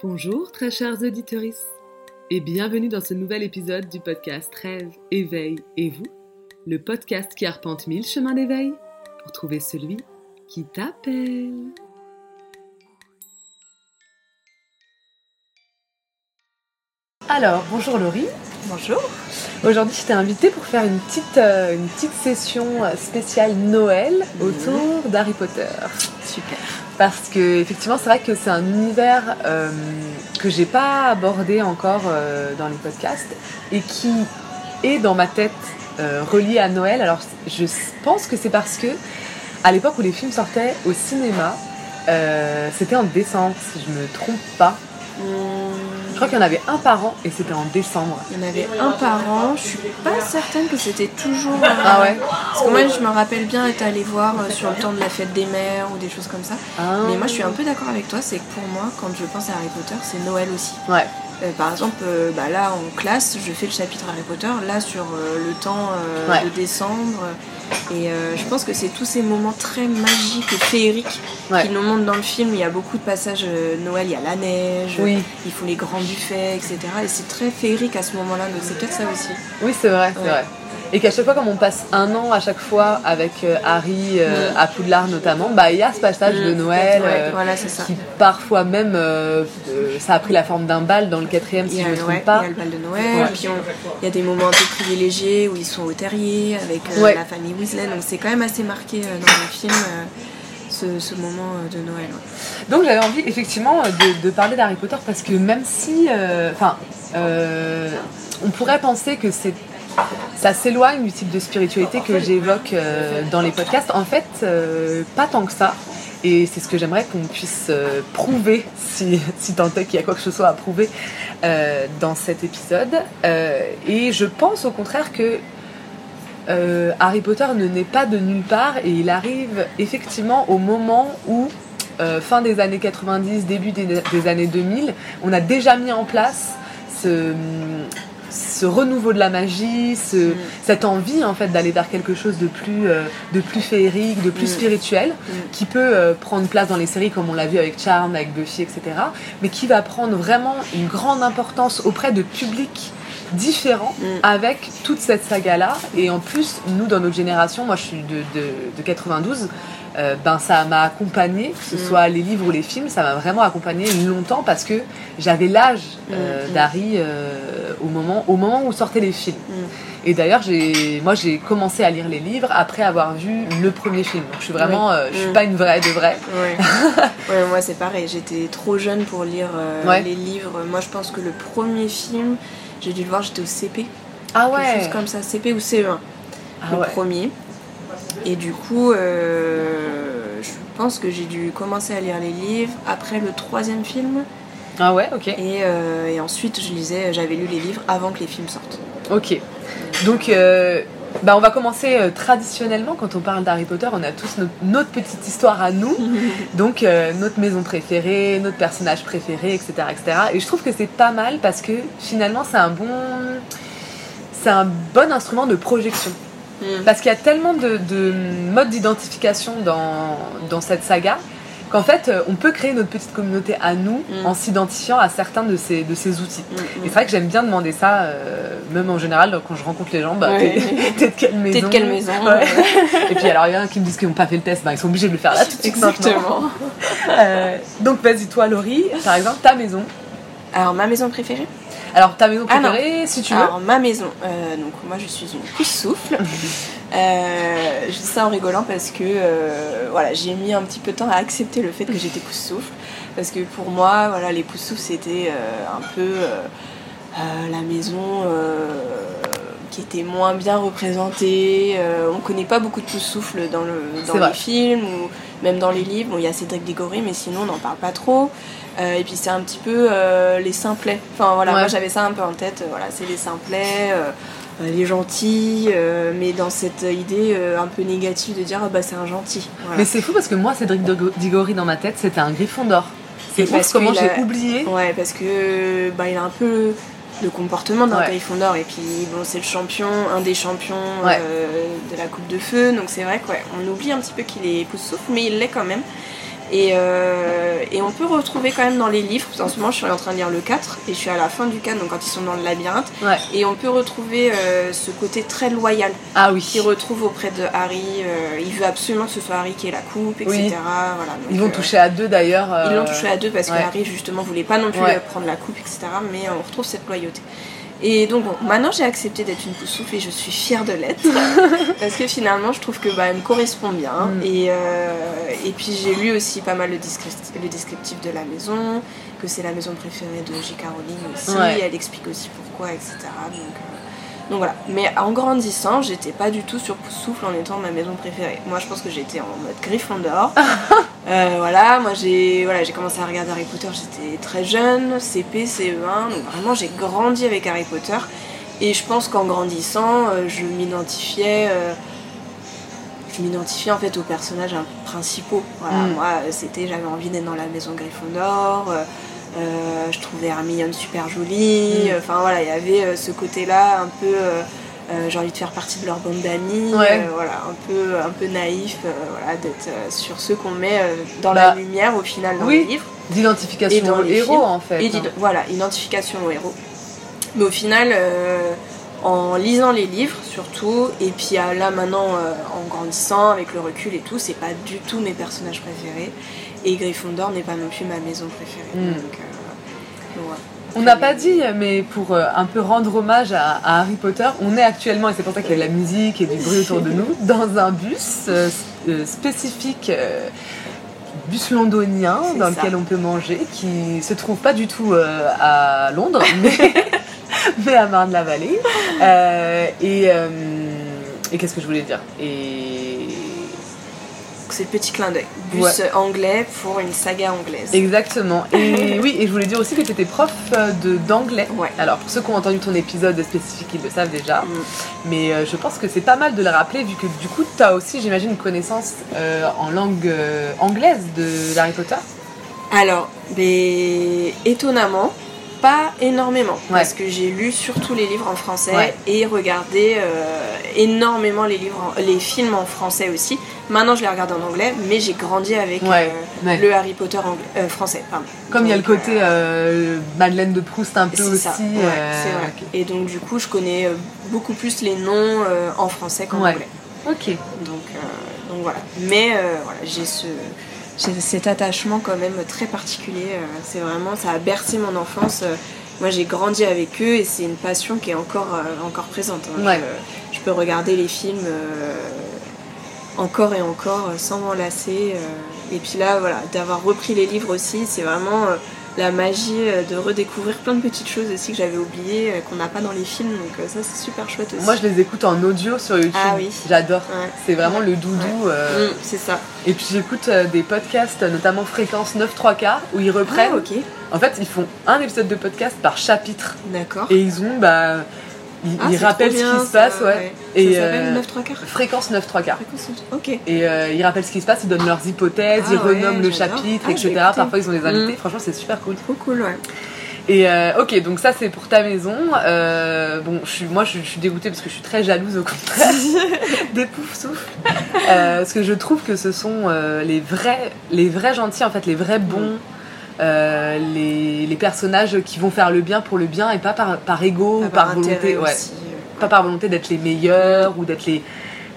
Bonjour très chers auditeurs et bienvenue dans ce nouvel épisode du podcast Rêve, Éveil et vous, le podcast qui arpente mille chemins d'éveil pour trouver celui qui t'appelle. Alors, bonjour Laurie. Bonjour. Aujourd'hui, je t'ai invitée pour faire une petite, euh, une petite session spéciale Noël autour d'Harry Potter. Super. Parce que effectivement, c'est vrai que c'est un univers euh, que j'ai pas abordé encore euh, dans les podcasts et qui est dans ma tête euh, relié à Noël. Alors, je pense que c'est parce que à l'époque où les films sortaient au cinéma, euh, c'était en décembre, si je me trompe pas. Je crois qu'il y en avait un par an et c'était en décembre. Il y en avait un par an. Je suis pas certaine que c'était toujours. Ah ouais Parce que moi, je me rappelle bien être allée voir euh, sur le temps de la fête des mères ou des choses comme ça. Ah. Mais moi, je suis un peu d'accord avec toi. C'est que pour moi, quand je pense à Harry Potter, c'est Noël aussi. Ouais. Euh, par exemple, euh, bah là en classe, je fais le chapitre Harry Potter, là sur euh, le temps Ouais. de décembre. Et euh, je pense que c'est tous ces moments très magiques et féeriques Ouais. qui nous montrent dans le film. Il y a beaucoup de passages euh, Noël, il y a la neige, Oui. ils font les grands buffets, etc. Et c'est très féerique à ce moment-là, donc c'est peut-être ça aussi. Oui, c'est vrai, c'est Ouais. vrai. Et qu'à chaque fois, comme on passe un an à chaque fois avec euh, Harry euh, Mm. à Poudlard notamment, bah il y a ce passage de Mm, Noël ouais, euh, voilà, c'est ça. qui parfois même ça a pris la forme d'un bal dans le quatrième si je a, me trompe ouais, pas. il y a le bal de Noël, Ouais. puis on- il y a des moments un peu privilégiés où ils sont au terrier avec Ouais. la famille Weasley, donc c'est quand même assez marqué dans le film ce, ce moment de Noël. Donc j'avais envie effectivement de, de parler d'Harry Potter parce que même si, enfin, on pourrait penser que c'est ça s'éloigne du type de spiritualité que j'évoque euh, dans les podcasts. En fait, euh, pas tant que ça. Et c'est ce que j'aimerais qu'on puisse euh, prouver, si, tant est qu'il y a quoi que ce soit à prouver dans cet épisode. Et je pense au contraire que Harry Potter ne naît pas de nulle part et il arrive effectivement au moment où, fin des années 90, début des, des années 2000, on a déjà mis en place ce, ce renouveau de la magie, ce, Mm. cette envie en fait d'aller vers quelque chose de plus, euh, de plus féerique, de plus Mm. spirituel, Mm. qui peut euh, prendre place dans les séries comme on l'a vu avec Charm, avec Buffy, etc. Mais qui va prendre vraiment une grande importance auprès de publics différents avec toute cette saga-là. Et en plus, nous, dans notre génération, moi je suis de, de, de 92, euh, ben ça m'a accompagné, que ce Mm. soit les livres ou les films, ça m'a vraiment accompagné longtemps parce que j'avais l'âge euh, Mm, mm. d'Harry euh, au, moment, au moment où sortaient les films. Et d'ailleurs, j'ai, moi j'ai commencé à lire les livres après avoir vu le premier film. Donc je suis vraiment, Oui. euh, je suis pas une vraie de vraie. Ouais. ouais, moi c'est pareil, j'étais trop jeune pour lire Ouais. les livres. Moi je pense que le premier film, j'ai dû le voir, j'étais au CP, Ah quelque chose comme ça, CP ou CE1, Ah le ouais. premier. Et du coup, euh, je pense que j'ai dû commencer à lire les livres après le troisième film. Ah ouais, ok. Et, euh, et ensuite, je lisais, j'avais lu les livres avant que les films sortent. Ok. Donc, euh, bah, on va commencer euh, traditionnellement quand on parle d'Harry Potter. On a tous notre, notre petite histoire à nous. Donc, euh, notre maison préférée, notre personnage préféré, etc., etc. Et je trouve que c'est pas mal parce que finalement, c'est un bon, c'est un bon instrument de projection. Mm. Parce qu'il y a tellement de, de modes d'identification dans, dans cette saga qu'en fait, euh, on peut créer notre petite communauté à nous Mm. en s'identifiant à certains de ces, de ces outils. Mm, Et c'est vrai que j'aime bien demander ça, euh, même en général, quand je rencontre les gens, bah, Ouais. t'es- t'es de quelle maison T'es de quelle maison Ouais. Et puis alors, il y en a qui me disent qu'ils n'ont pas fait le test, bah, ils sont obligés de le faire là tout de suite. Exactement. Euh, donc vas-y, toi, Laurie, par exemple, ta maison. Alors, ma maison préférée? Alors, ta maison Ah préférée, si tu veux. Alors, ma maison, euh, donc moi je suis une pousse souffle. Euh, je dis ça en rigolant parce que euh, voilà, j'ai mis un petit peu de temps à accepter le fait que j'étais pousse souffle. Parce que pour moi, voilà, les pouces souffles c'était euh, un peu la maison qui était moins bien représentée. Euh, on connaît pas beaucoup de pouces souffle dans, le, dans les films ou même dans les livres. Bon, il y a Cédric Diggory, mais sinon on n'en parle pas trop. Euh, et puis c'est un petit peu euh, les simplets. Enfin voilà, Ouais. moi j'avais ça un peu en tête. euh, Voilà, c'est les simplets, les gentils, euh, mais dans cette idée euh, un peu négative de dire ah bah c'est un gentil. Voilà. Mais c'est fou parce que moi, Cédric Diggory dans ma tête, c'était un griffon d'or. C'est parce comment j'ai a- oublié. Ouais, parce que bah, il a un peu le comportement d'un Ouais. Gryffondor et puis bon c'est le champion, un des champions Ouais. euh, de la coupe de feu, donc c'est vrai qu'on oublie un petit peu qu'il est pouce souffle, mais il l'est quand même. Et, euh, et, on peut retrouver quand même dans les livres, en ce moment je suis en train de lire le 4 et je suis à la fin du 4, donc quand ils sont dans le labyrinthe, Ouais. et on peut retrouver euh, ce côté très loyal Ah oui. qu'il retrouve auprès de Harry. euh, il veut absolument que ce soit Harry qui ait la coupe, etc. Oui. Voilà, donc, Ils vont euh, toucher à deux d'ailleurs. Ils l'ont touché à deux parce ouais. que Harry justement voulait pas non plus Ouais. prendre la coupe, etc. Mais on retrouve cette loyauté. Et donc bon, maintenant j'ai accepté d'être une pouce souffle et je suis fière de l'être parce que finalement je trouve que bah, elle me correspond bien Mm. et, euh, et puis j'ai lu aussi pas mal le descriptif, le descriptif de la maison que c'est la maison préférée de J.K. Rowling aussi Ouais. elle explique aussi pourquoi etc donc, donc voilà mais en grandissant j'étais pas du tout sur souffle en étant ma maison préférée moi je pense que j'étais en mode Gryffondor euh, voilà, moi j'ai voilà, j'ai commencé à regarder Harry Potter, j'étais très jeune, CP, CE1, donc vraiment j'ai grandi avec Harry Potter. Et je pense qu'en grandissant, euh, je m'identifiais, euh, je m'identifiais en fait aux personnages principaux. Voilà, Mm. moi c'était, j'avais envie d'être dans la maison Gryffondor. Euh, je trouvais Hermione super jolie. Mm. Enfin voilà, il y avait euh, ce côté-là un peu. euh, euh, j'ai envie de faire partie de leur bande d'amis, Ouais. euh, voilà, un peu, un peu naïf, euh, voilà, d'être sur ceux qu'on met dans Bah, la lumière au final dans oui. les livres. Et D'identification au héros films. en fait. Et hein. voilà, identification au héros. Mais au final, en lisant les livres surtout, et puis ah, là maintenant en grandissant avec le recul et tout, c'est pas du tout mes personnages préférés. Et Gryffondor n'est pas non plus ma maison préférée. Mm. Donc. On n'a pas dit, mais pour euh, un peu rendre hommage à, à Harry Potter, on est actuellement, et c'est pour ça qu'il y a de la musique et du bruit autour de nous, dans un bus euh, euh, spécifique, euh, bus londonien, dans ça. lequel on peut manger, qui se trouve pas du tout euh, à Londres, mais, mais à Marne-la-Vallée. Euh, et euh, et qu'est-ce que je voulais dire? Et c'est le petit clin d'œil. Bus Ouais. anglais pour une saga anglaise. Exactement. Et oui, et je voulais dire aussi que tu étais prof euh, d'anglais. Ouais. Alors, pour ceux qui ont entendu ton épisode spécifique, ils le savent déjà. Mm. Mais euh, je pense que c'est pas mal de le rappeler, vu que du coup, tu as aussi, j'imagine, une connaissance euh, en langue euh, anglaise de d'Harry Potter. Alors, mais étonnamment, pas énormément. Ouais. Parce que j'ai lu surtout les livres en français Ouais. et regardé euh, énormément les, livres en- les films en français aussi. Maintenant, je les regarde en anglais, mais j'ai grandi avec Ouais, euh, le Harry Potter anglais, euh, français. pardon. Comme il y a le côté Madeleine de Proust un peu aussi. ça, vrai. Et donc, du coup, je connais beaucoup plus les noms en français qu'en anglais. Ok. Donc, donc voilà. Mais voilà, j'ai ce j'ai cet attachement quand même très particulier. euh, c'est vraiment, ça a bercé mon enfance. euh, moi, j'ai grandi avec eux et c'est une passion qui est encore, euh, encore présente. hein. Ouais. Je, je peux regarder les films encore et encore sans m'en lasser. euh, et puis là, voilà, d'avoir repris les livres aussi, c'est vraiment la magie euh, de redécouvrir plein de petites choses aussi que j'avais oubliées, euh, qu'on n'a pas dans les films. Donc euh, ça, c'est super chouette aussi. Moi, je les écoute en audio sur YouTube. Ah oui. J'adore. Ouais. C'est vraiment le doudou. euh, Mm, c'est ça. Et puis j'écoute des podcasts, notamment Fréquence 9 3 quarts, où ils reprennent. Ah, ok. En fait, ils font un épisode de podcast par chapitre. D'accord. Et ils ont, bah, ils, Ah, ce qui se passe, ouais. Et Et ça s'appelle euh, 9 3 quarts Fréquence 9 3 quarts. Ok. Et euh, ils rappellent ce qui se passe, ils donnent leurs hypothèses, Ah ils ouais, renomment le chapitre, Ah, etc. Parfois ils ont des invités, Mm. franchement c'est super cool. Trop cool, ouais. Et euh, ok, donc ça c'est pour ta maison. Euh, bon, je suis, moi je, je suis dégoûtée parce que je suis très jalouse au contraire des poufs souffles. Euh, parce que je trouve que ce sont les vrais, les vrais gentils en fait, les vrais bons. Euh, les, les personnages qui vont faire le bien pour le bien et pas par, par ego ou par volonté, ouais, euh. pas par volonté d'être les meilleurs ou d'être les,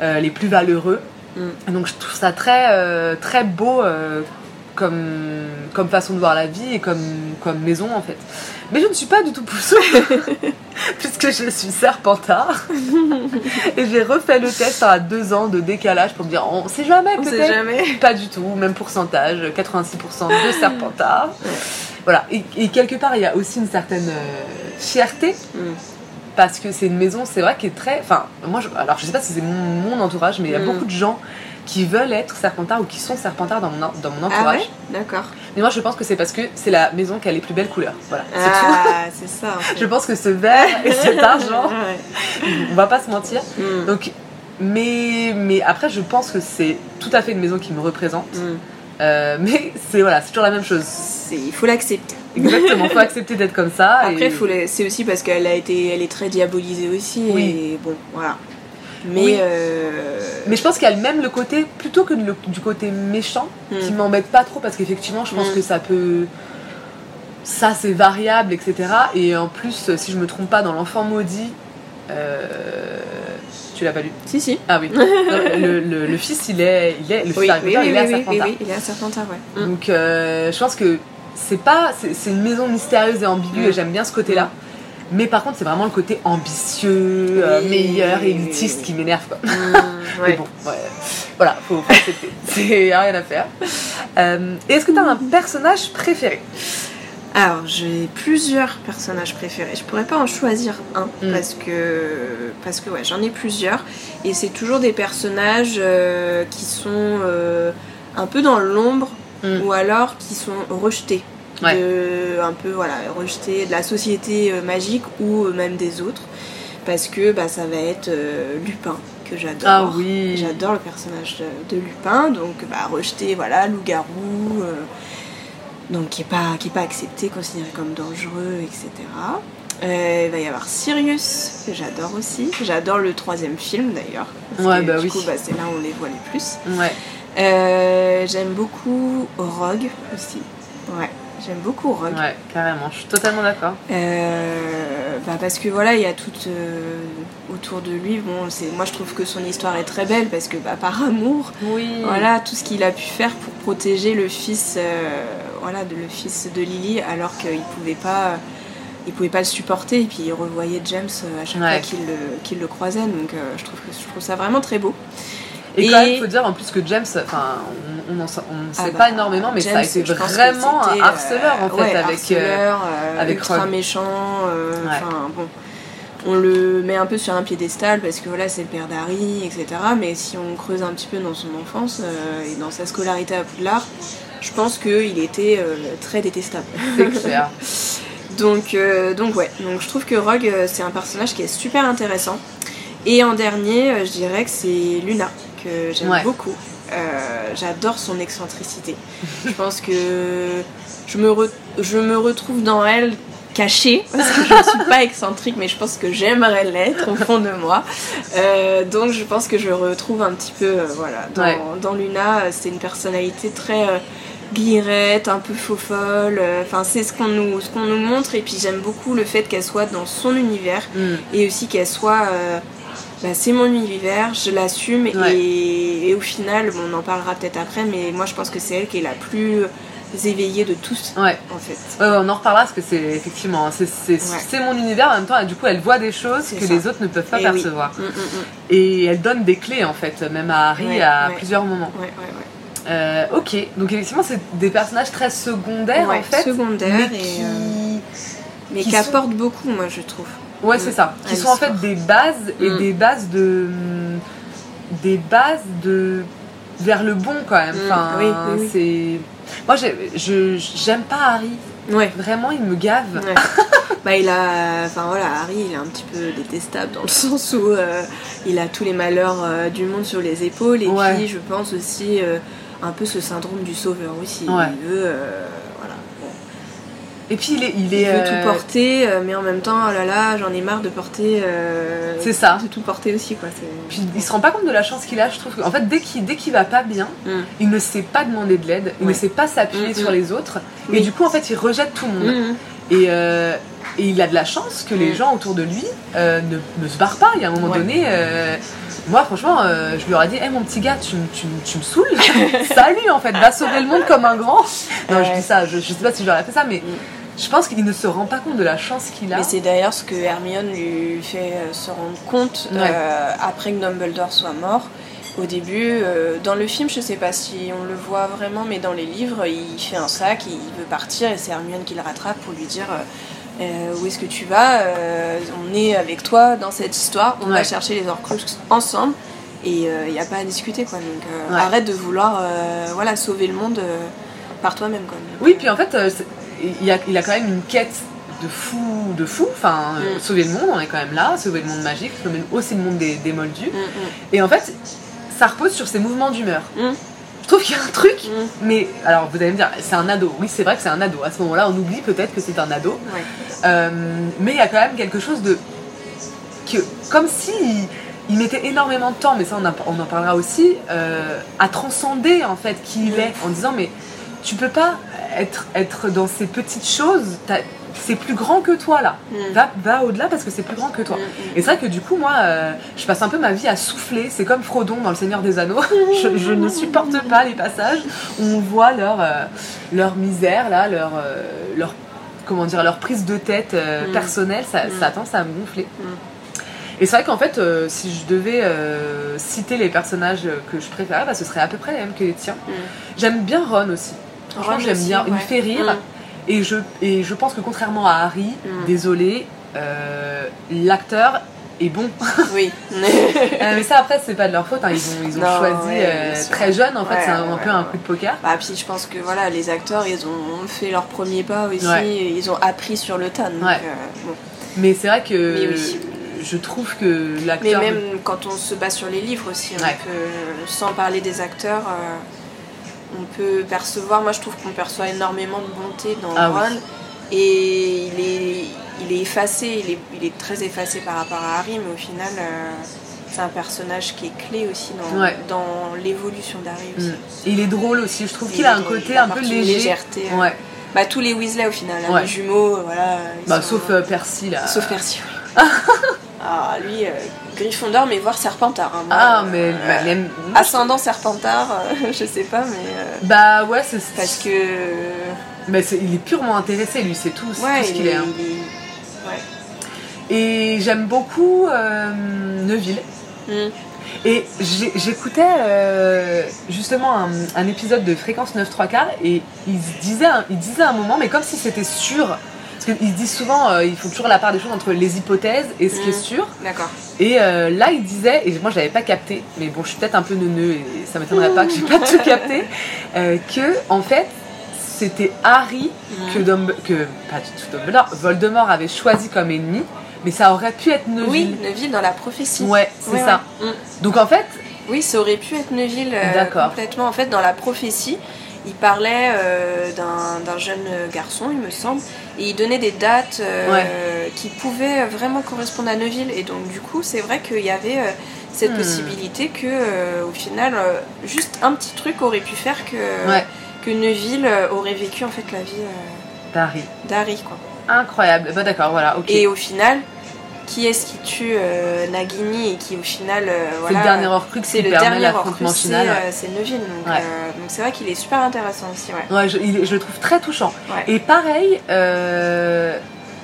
euh, les plus valeureux. Mm. Donc je trouve ça très, très beau comme, comme façon de voir la vie et comme, comme maison en fait. Mais je ne suis pas du tout poussou puisque je suis serpentard et j'ai refait le test à deux ans de décalage pour me dire on sait jamais On sait peut-être. jamais. Pas du tout, même pourcentage, 86% de serpentard. Voilà, et, et quelque part il y a aussi une certaine euh, fierté Mm. parce que c'est une maison, c'est vrai, qui est très. Enfin, moi, je, alors je sais pas si c'est mon, mon entourage, mais il y a Mm. beaucoup de gens qui veulent être serpentards ou qui sont serpentards dans mon, dans mon Ah entourage. ouais D'accord. Mais moi, je pense que c'est parce que c'est la maison qui a les plus belles couleurs. Voilà, c'est tout. Ah, c'est ça. en fait. Je pense que ce vert et cet argent, Ouais. on va pas se mentir. Mm. Donc, mais, mais après, je pense que c'est tout à fait une maison qui me représente. Mm. Euh, mais c'est voilà, c'est toujours la même chose. Il faut l'accepter. Exactement, faut accepter d'être comme ça. Après, et- c'est aussi parce qu'elle a été, elle est très diabolisée aussi. Oui. Et bon, voilà. Mais, Oui. euh, Mais je pense qu'il y a même le côté, plutôt que le- du côté méchant, Hmm. qui m'embête pas trop parce qu'effectivement, je pense Hmm. que ça peut. Ça, c'est variable, etc. Et en plus, si je me trompe pas, dans L'Enfant Maudit. euh, Tu l'as pas lu Si, si. Ah oui. le, le- le fils, il est. Il est le Oui, oui, il est à Serpentard. il est à Serpentard, ouais. Mm. Donc, euh, je pense que c'est pas. C'est c'est une maison mystérieuse et ambiguë, Mm. et j'aime bien ce côté-là. Mais par contre, c'est vraiment le côté ambitieux, euh, Oui, meilleur oui, élitiste oui. qui m'énerve, quoi. Mm, Mais bon, ouais. voilà, faut, faut accepter. C'est y a rien à faire. Euh, et est-ce que tu as un personnage préféré? Alors, j'ai plusieurs personnages préférés. Je pourrais pas en choisir un Mm. parce que parce que ouais, j'en ai plusieurs et c'est toujours des personnages euh, qui sont euh, un peu dans l'ombre Mm. ou alors qui sont rejetés. Ouais. De, un peu voilà, rejetés de la société euh, magique ou euh, même des autres parce que bah, ça va être euh, Lupin que j'adore. Ah oui. J'adore le personnage de, de Lupin, donc bah, rejeté, voilà, loup-garou, euh, donc qui est pas qui est pas accepté, considéré comme dangereux, etc. Euh, il va y avoir Sirius que j'adore aussi. J'adore le troisième film d'ailleurs. Ouais, que, bah du oui. coup, bah, c'est là où on les voit les plus. Ouais. Euh, j'aime beaucoup Rogue aussi. Ouais, j'aime beaucoup Rogue. Ouais, carrément, je suis totalement d'accord. Euh, bah parce que voilà, il y a tout euh, autour de lui. Bon, c'est moi je trouve que son histoire est très belle parce que bah, par amour, Oui. voilà tout ce qu'il a pu faire pour protéger le fils, euh, voilà, de, le fils de Lily, alors qu'il pouvait pas, il pouvait pas le supporter et puis il revoyait James à chaque Ouais. fois qu'il le, le croisait. Donc je trouve que je trouve ça vraiment très beau. Et, Et- quand même, faut dire en plus que James, enfin, on n'en sait Ah pas bah, énormément, mais ça a James, été vraiment un harceleur en euh, fait ouais, avec. euh, harceleur, euh, avec ultra méchant. Ouais. Enfin bon, on le met un peu sur un piédestal parce que voilà c'est le père d'Harry, etc. Mais si on creuse un petit peu dans son enfance euh, et dans sa scolarité à Poudlard, je pense qu'il était euh, très détestable. c'est clair. Donc, euh, donc ouais, donc je trouve que Rogue c'est un personnage qui est super intéressant. Et en dernier, je dirais que c'est Luna, que j'aime Ouais. beaucoup. Euh, J'adore son excentricité. je pense que je me, re- je me retrouve dans elle cachée, parce que je ne suis pas excentrique, mais je pense que j'aimerais l'être au fond de moi. Euh, donc je pense que je retrouve un petit peu, euh, voilà, dans, Ouais. dans Luna, c'est une personnalité très... guillerette, un peu faux folle. Enfin, c'est ce qu'on nous, ce qu'on nous montre. Et puis j'aime beaucoup le fait qu'elle soit dans son univers Mm. et aussi qu'elle soit. euh, bah, c'est mon univers, je l'assume Ouais. et, et au final, bon, on en parlera peut-être après, mais moi je pense que c'est elle qui est la plus éveillée de tous Ouais. en fait. Ouais, on en reparlera parce que c'est effectivement, c'est Ouais. mon univers en même temps, et du coup, elle voit des choses que ça. les autres ne peuvent pas Eh percevoir. Mm, mm, mm. Et elle donne des clés en fait, même à Harry à plusieurs moments. Ouais, ouais, ouais. Euh, ok, donc effectivement, c'est des personnages très secondaires en fait. secondaires mais et, qui- euh, Mais Qui qui sont- apporte beaucoup, moi je trouve. Ouais, c'est ça. Qui sont en fait des bases et Mm. des bases de. Des bases de. vers le bon quand même. Mm, Enfin, oui, oui, oui. c'est. Moi, j'aime pas Harry. Ouais. Vraiment, il me gave. Ouais. bah il a, enfin voilà, Harry il est un petit peu détestable dans le sens où euh, il a tous les malheurs euh, du monde sur les épaules et Ouais. puis je pense aussi euh, un peu ce syndrome du sauveur aussi. Ouais. Il veut. Et puis, il est. Il, il est, veut euh, tout porter, euh, mais en même temps, oh là là, j'en ai marre de porter. euh, C'est ça. De tout porter aussi quoi. Puis il se rend pas compte de la chance qu'il a, je trouve. En fait, dès qu'il dès qu'il va pas bien, Mm. il ne sait pas demander de l'aide, il Ouais. ne sait pas s'appuyer Mm, sur mm. les autres, et du coup, en fait, il rejette tout le monde. Et, euh, et il a de la chance que les gens autour de lui euh, ne, ne se barrent pas. Il y a un moment Ouais. donné, euh, moi, franchement, je lui aurais dit Hé, mon petit gars, tu, me- tu, me- tu me saoules. Salut, en fait, va sauver le monde comme un grand. Non, je dis ça, je, je sais pas si j'aurais fait ça, mais. Je pense qu'il ne se rend pas compte de la chance qu'il a. Mais c'est d'ailleurs ce que Hermione lui fait euh, se rendre compte Ouais. euh, après que Dumbledore soit mort. Au début, euh, dans le film, je sais pas si on le voit vraiment, mais dans les livres, il fait un sac, il veut partir et c'est Hermione qui le rattrape pour lui dire euh, où est-ce que tu vas On est avec toi dans cette histoire, on Ouais. va chercher les Horcruxes ensemble et il n'y a pas à discuter quoi. Donc Ouais. arrête de vouloir voilà, sauver le monde par toi-même. quoi. Donc, Oui, puis en fait, c'est- il a, il a quand même une quête de fou, de fou. Enfin, euh, Mm. sauver le monde, on est quand même là, sauver le monde magique, sauver aussi le monde des, des moldus. Mm, mm, Et en fait, ça repose sur ses mouvements d'humeur. Mm. Je trouve qu'il y a un truc, mais alors vous allez me dire, c'est un ado. Oui, c'est vrai que c'est un ado. À ce moment-là, on oublie peut-être que c'est un ado. Ouais. Euh, mais il y a quand même quelque chose de. Que, comme si il mettait énormément de temps, mais ça on, en- on en parlera aussi, euh, à transcender en fait qui il est, en disant mais tu peux pas être, être dans ces petites choses, c'est plus grand que toi là. Mm. Va, va au-delà parce que c'est plus grand que toi. Mm, mm. Et c'est vrai que du coup, moi, euh, je passe un peu ma vie à souffler. C'est comme Frodon dans Le Seigneur des Anneaux. je, je ne supporte pas les passages où on voit leur, euh, leur misère, là, leur, euh, leur, comment dire, leur prise de tête Mm. personnelle. Ça, ça a tendance à me gonfler. Et c'est vrai qu'en fait, euh, si je devais euh, citer les personnages que je préférais, bah, ce serait à peu près les mêmes que les tiens. Mm. J'aime bien Ron aussi. Ron j'aime bien. Il me fait rire. Mm. Et je, et je pense que contrairement à Harry, Mm. désolé, euh, l'acteur est bon. Oui. Euh, mais ça après c'est pas de leur faute, hein. ils ont, ils ont Non, choisi ouais, euh, très jeune en fait, Ouais, c'est un, peu un coup de poker. Bah, puis je pense que voilà, les acteurs, ils ont fait leur premier pas aussi, et ils ont appris sur le tas. Donc, Ouais. euh, bon. Mais c'est vrai que Mais oui. je trouve que Mais l'acteur. même quand on se base sur les livres aussi, sans parler des acteurs, on peut percevoir, moi je trouve qu'on perçoit énormément de bonté dans Ah oui. Ron. Et il est, il est effacé, il est, il est très effacé par rapport à Harry, mais au final, euh, c'est un personnage qui est clé aussi dans, Ouais. dans l'évolution d'Harry aussi. Mm. Et il est drôle aussi, je trouve Il qu'il a un drôle, côté un peu léger. légèreté, euh. Ouais. Bah, tous les Weasley au final, hein, Ouais. les jumeaux, voilà. Bah, sont- sauf euh, Percy là. Sauf Percy, oui. ah, lui, euh, Gryffondor, mais voir Serpentard. hein, moi, Ah, euh, mais, euh, bah, même- Ascendant Serpentard, euh, je sais pas, mais. euh, Bah ouais, c'est. parce que. Mais il est purement intéressé lui, c'est tout, Ouais, tout ce il qu'il est. hein. il est- Ouais. Et j'aime beaucoup euh, Neville. Mm. Et j'écoutais euh, justement un, un épisode de Fréquence 9 3 quarts et il disait, il disait à un moment, mais comme si c'était sûr, parce qu'ils disent souvent, euh, ils font toujours la part des choses entre les hypothèses et ce qui est Mm. sûr. D'accord. Et euh, là, il disait, et moi je l'avais pas capté, mais bon, je suis peut-être un peu neuneux et ça m'étonnerait pas que j'ai pas tout capté, euh, que en fait, c'était Harry Mm. que, Dumb- que pas du tout Dumbledore, Voldemort avait choisi comme ennemi, mais ça aurait pu être Neville. Oui, Neville dans la prophétie. Ouais, c'est Ouais, ça. ouais. Mm. Donc en fait, Oui, ça aurait pu être Neville euh, D'accord. complètement. En fait, dans la prophétie, il parlait euh, d'un jeune garçon, il me semble, et il donnait des dates euh, qui pouvaient vraiment correspondre à Neville. Et donc, du coup, c'est vrai qu'il y avait euh, cette Hmm. possibilité que, au final, juste un petit truc aurait pu faire que, Ouais. que Neville euh, aurait vécu en fait la vie euh, Harry. d'Harry, quoi. Incroyable. Bah d'accord, voilà, ok. Et au final, qui est-ce qui tue euh, Nagini et qui, au final, euh, c'est voilà, le dernier Horcrux c'est le dernier c'est final. ouais. euh, c'est Neville. Donc Ouais. euh, donc c'est vrai qu'il est super intéressant aussi. Ouais. Ouais, je, il- je le trouve très touchant. Et pareil,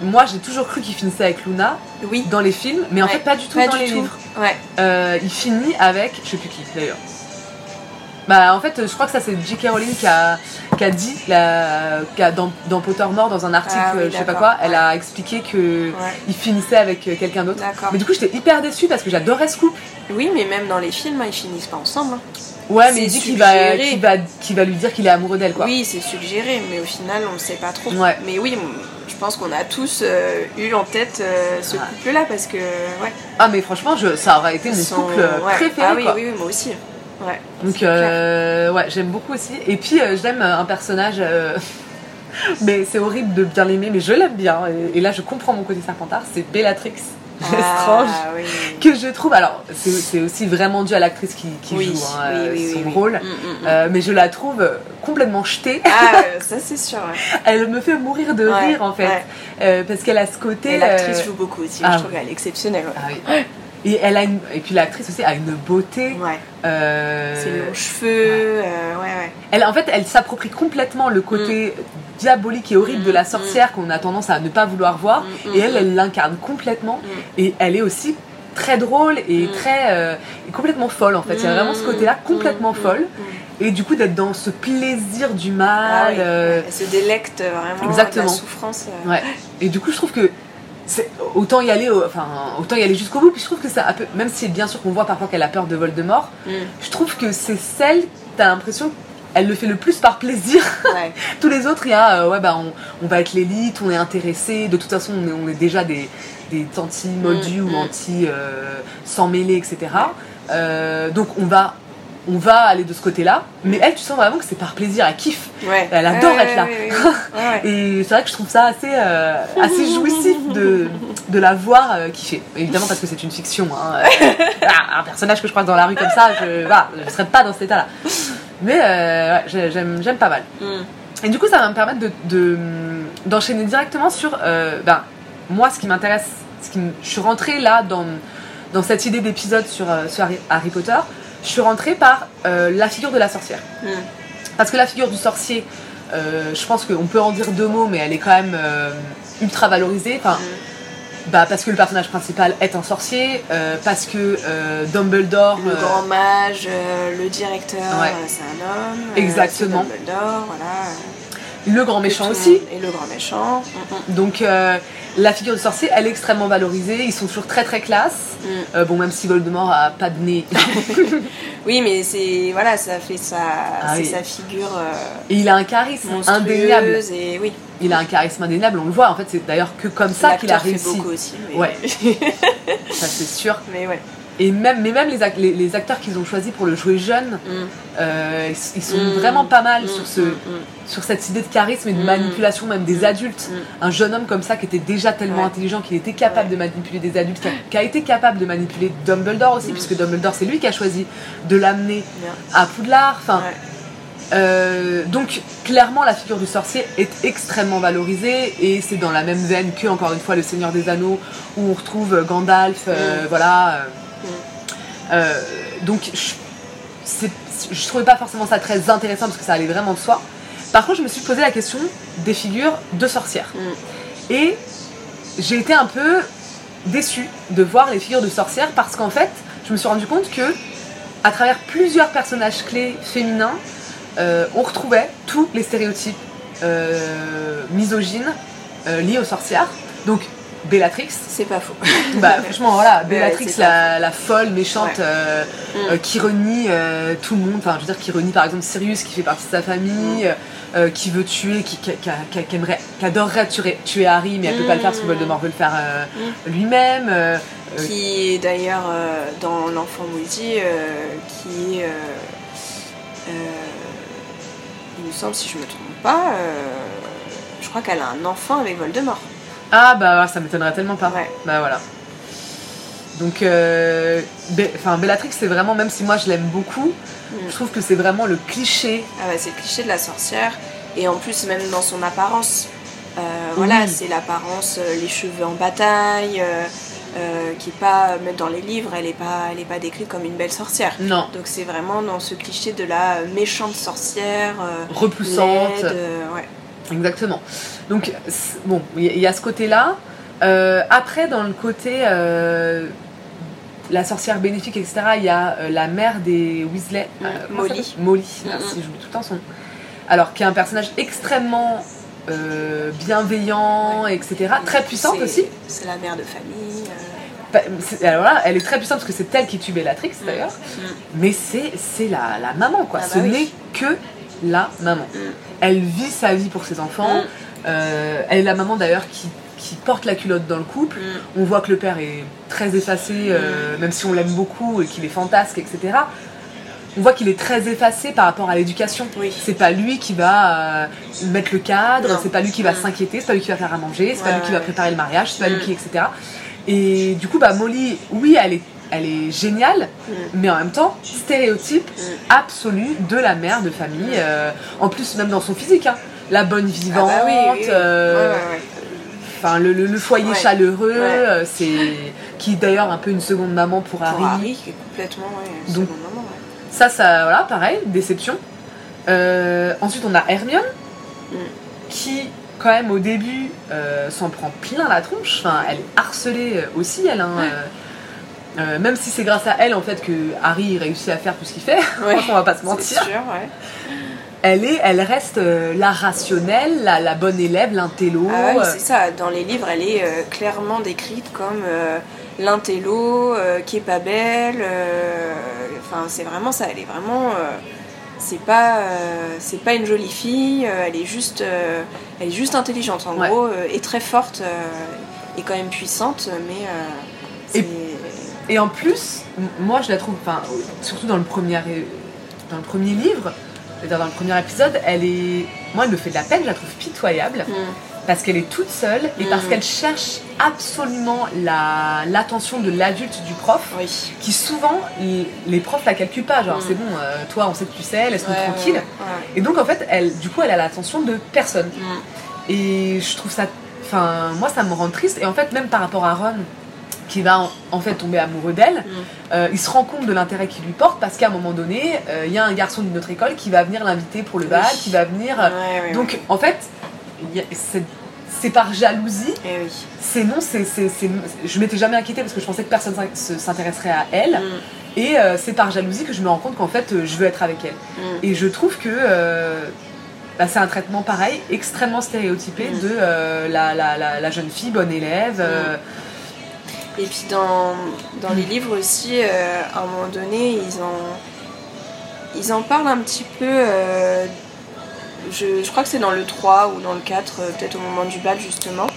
moi j'ai toujours cru qu'il finissait avec Luna Oui, dans les films, mais en fait pas du tout pas dans du les tout. livres. Ouais. Il finit avec, je sais plus qui d'ailleurs. Bah en fait je crois que ça c'est J.K. Rowling qui a, qui a dit la, qui a, dans, dans Pottermore dans un article Ah oui, je sais pas quoi elle a expliqué que Ouais. il finissait avec euh, quelqu'un d'autre. Mais du coup j'étais hyper déçue parce que j'adorais ce couple. Oui, mais même dans les films, ils finissent pas ensemble. hein. Ouais mais il dit qu'il va, va, va lui dire qu'il est amoureux d'elle quoi. Oui, c'est suggéré, mais au final, on ne sait pas trop. Ouais. Mais oui, je pense qu'on a tous euh, eu en tête euh, ce Ouais. couple-là parce que, ouais. Ah mais franchement je, ça aurait été mon couple ouais. préféré Ah oui, quoi. oui, oui, moi aussi. Ouais. Donc euh, ouais, j'aime beaucoup aussi. Et puis euh, j'aime un personnage, euh, mais c'est horrible de bien l'aimer, mais je l'aime bien. Et, et là je comprends mon côté Serpentard, c'est Bellatrix Lestrange. Ah, oui. Que je trouve, alors c'est aussi vraiment dû à l'actrice qui, qui Oui, joue hein, oui, euh, son rôle, Mm, mm, mm. Euh, mais je la trouve euh, complètement jetée. Ah, euh, ça c'est sûr. ouais. Elle me fait mourir de Ouais, rire en fait, ouais. Euh, parce qu'elle a ce côté. L'actrice euh, joue beaucoup aussi. ah je trouve qu'elle est exceptionnelle. ah oui. Et elle a une, et puis l'actrice aussi a une beauté. Ouais. euh, Ses longs cheveux. euh, ouais, ouais. Elle, en fait, elle s'approprie complètement le côté diabolique et horrible de la Mm, sorcière qu'on a tendance à ne pas vouloir voir. Mm, mm, Et elle, mm. elle l'incarne complètement. Mm. Et elle est aussi très drôle et Mm. très euh, complètement folle en fait. Il y a vraiment ce côté-là complètement Mm, mm, folle. mm. Et du coup, d'être dans ce plaisir du Ah mal. oui, euh, Elle se délecte vraiment Exactement. de la souffrance. euh. ouais. Et du coup, je trouve que autant y aller, enfin autant y aller jusqu'au bout. Puis je trouve que ça, même si bien sûr qu'on voit parfois qu'elle a peur de Voldemort, Mm. je trouve que c'est celle, t'as l'impression elle le fait le plus par plaisir. Ouais. Tous les autres, il y a, euh, ouais, bah, on, on va être l'élite, on est intéressé. De toute façon, on est, on est déjà des, des anti-modus Mm, ou mm. anti euh, etc. Euh, donc, on va, on va aller de ce côté-là. Mais elle, tu sens vraiment que c'est par plaisir, elle kiffe. Ouais. Elle adore Ouais, être là. ouais. Et c'est vrai que je trouve ça assez, euh, assez jouissif de, de la voir euh, kiffer. Évidemment parce que c'est une fiction. hein. Ah, un personnage que je croise dans la rue comme ça, je je serais pas dans cet état-là. Mais euh, j'aime j'aime pas mal. Mm. Et du coup, ça va me permettre de- de- d'enchaîner directement sur ben, moi, ce qui m'intéresse. ce qui Je suis rentrée là dans, dans cette idée d'épisode sur, sur Harry Potter. Je suis rentrée par euh, la figure de la sorcière. Mm. Parce que la figure du sorcier, euh, je pense qu'on peut en dire deux mots, mais elle est quand même euh, ultra valorisée. Enfin, bah, parce que le personnage principal est un sorcier, parce que Dumbledore. Le grand mage, le directeur, Ouais. c'est un homme. Exactement. Dumbledore, voilà. le grand méchant aussi. Et le grand méchant. Mm, Donc euh, la figure du sorcier, elle est extrêmement valorisée. Ils sont toujours très très classe. mm. Euh, bon, même si Voldemort a pas de nez. Oui, mais c'est voilà, ça fait sa, Ah oui. sa figure euh, Et il a un charisme indéniable. et oui. Il a un charisme indéniable, on le voit. En fait, c'est d'ailleurs que comme ça qu'il a L'acteur fait réussi. beaucoup aussi. Mais... Ouais. Ça, c'est sûr. mais ouais. Et même, mais même les, ac- les, les acteurs qu'ils ont choisis pour le jouer jeune, Mm, euh, ils, sont Mm. vraiment pas mal mm, sur, ce, sur cette idée de charisme et de manipulation même des adultes. Un jeune homme comme ça qui était déjà tellement Ouais. intelligent qu'il était capable Ouais. de manipuler des adultes, qui a, qui a été capable de manipuler Dumbledore aussi, puisque Dumbledore c'est lui qui a choisi de l'amener à Poudlard. Enfin, Ouais. euh, donc clairement la figure du sorcier est extrêmement valorisée et c'est dans la même veine que encore une fois le Seigneur des Anneaux où on retrouve Gandalf, euh, voilà. Euh, donc je, je trouvais pas forcément ça très intéressant parce que ça allait vraiment de soi. Par contre je me suis posé la question des figures de sorcières Mm. et j'ai été un peu déçue de voir les figures de sorcières parce qu'en fait je me suis rendu compte que à travers plusieurs personnages clés féminins euh, on retrouvait tous les stéréotypes euh, misogynes euh, liés aux sorcières. Donc Bellatrix, C'est pas faux. bah franchement voilà, Bellatrix la, la folle, méchante, Ouais. euh, Mm. euh, qui renie euh, tout le monde, enfin je veux dire qui renie par exemple Sirius qui fait partie de sa famille, Mm. qui veut tuer, qui, qui, qui- qui- qui aimerait, qui adorerait tuer, tuer Harry mais elle peut pas le faire parce que Mm. Voldemort veut le faire lui-même. qui est d'ailleurs dans l'enfant euh, qui est, il me semble si je me trompe pas, je crois qu'elle a un enfant avec Voldemort. Ah bah ça m'étonnerait tellement pas. Ouais. Bah voilà. Donc, euh, enfin Bellatrix c'est vraiment, même si moi je l'aime beaucoup, Mm. je trouve que c'est vraiment le cliché. Ah ouais, c'est le cliché de la sorcière. Et en plus, même dans son apparence. Euh, Voilà, c'est l'apparence, euh, les cheveux en bataille, qui est pas, même dans les livres, elle est pas, elle est pas décrite comme une belle sorcière. Non, Donc c'est vraiment dans ce cliché de la méchante sorcière, repoussante. laide, ouais. Exactement. Donc, bon, il y, a ce côté-là. Euh, après, dans le côté euh, la sorcière bénéfique, etc., il y a euh, la mère des Weasley. Mm, Molly. Molly, Mm, merci, mm. j'oublie tout le temps son nom. Alors, qui est un personnage extrêmement bienveillant, etc. Très puissante aussi. C'est la mère de famille. Bah, alors là, elle est très puissante parce que c'est elle qui tue Bellatrix d'ailleurs. Mm. Mais c'est c'est la, la maman quoi. Ah bah Ce oui. n'est que la maman. Mm. Elle vit sa vie pour ses enfants. Mm. Euh, elle est la maman d'ailleurs qui, qui porte la culotte dans le couple. Mm. On voit que le père est très effacé, euh, même si on l'aime beaucoup et qu'il est fantasque, etc. On voit qu'il est très effacé par rapport à l'éducation. Oui. C'est pas lui qui va euh, mettre le cadre, c'est pas lui qui va Mm. s'inquiéter, c'est pas lui qui va faire à manger, c'est pas lui qui va préparer le mariage, c'est pas lui Mm. qui, etc. Et du coup, bah, Molly, oui, elle est, elle est géniale, Mm. mais en même temps, stéréotype Mm. absolu de la mère de famille. euh, en plus, même dans son physique, hein. la bonne vivante, Ah bah oui, oui, oui. euh, Ouais, ouais, ouais. enfin le, le- le foyer chaleureux, euh, c'est qui est d'ailleurs un peu une seconde maman pour, Pour Harry. Harry, qui est complètement. Ouais, Donc- seconde maman. Ça, ça, voilà, pareil, déception. Euh, ensuite, on a Hermione, Mm. qui, quand même, au début, euh, s'en prend plein la tronche. Enfin, elle est harcelée aussi, elle. hein, euh, euh, même si c'est grâce à elle, en fait, que Harry réussit à faire tout ce qu'il fait. Ouais. On va pas se mentir. sûr, ouais. Elle, est, elle reste euh, la rationnelle, la, la bonne élève, l'intello. Ah ouais, euh, c'est ça. Dans les livres, elle est euh, clairement décrite comme l'intello, qui est pas belle. Enfin, c'est vraiment ça. Elle est vraiment. c'est pas, c'est pas une jolie fille. elle est juste, elle est juste intelligente en Ouais. gros et très forte et quand même puissante, mais. Et- Et en plus, moi je la trouve, enfin, surtout dans le premier, dans le premier livre, c'est-à-dire dans le premier épisode, elle est, moi elle me fait de la peine, je la trouve pitoyable. Hmm. parce qu'elle est toute seule et parce Mm. qu'elle cherche absolument la- l'attention de l'adulte du prof, Oui. qui souvent, les, les profs la calculent pas. Genre, Mm. c'est bon, euh, toi, on sait que tu sais, laisse-nous Ouais, tranquille. ouais, ouais. Et donc, en fait, elle, du coup, elle a l'attention de personne. Mm. Et je trouve ça. Enfin, moi, ça me rend triste. Et en fait, même par rapport à Ron, qui va en, fait tomber amoureux d'elle, Mm. euh, il se rend compte de l'intérêt qu'il lui porte parce qu'à un moment donné, euh, il y a un garçon d'une autre école qui va venir l'inviter pour le bal, Oui. qui va venir. euh, Ouais, ouais, donc, ouais. en fait, c'est par jalousie. Eh oui. C'est non, c'est, je m'étais jamais inquiétée parce que je pensais que personne s'in- se- s'intéresserait à elle. Mm. Et c'est par jalousie que je me rends compte qu'en fait, je veux être avec elle. Mm. Et je trouve que bah, c'est un traitement pareil, extrêmement stéréotypé Mm. de la, la, la, la jeune fille, bonne élève. Et puis dans, dans les livres aussi, euh, à un moment donné, ils en, ils en parlent un petit peu. euh, je, je crois que c'est dans le 3 ou dans le 4, euh, peut-être au moment du bal justement,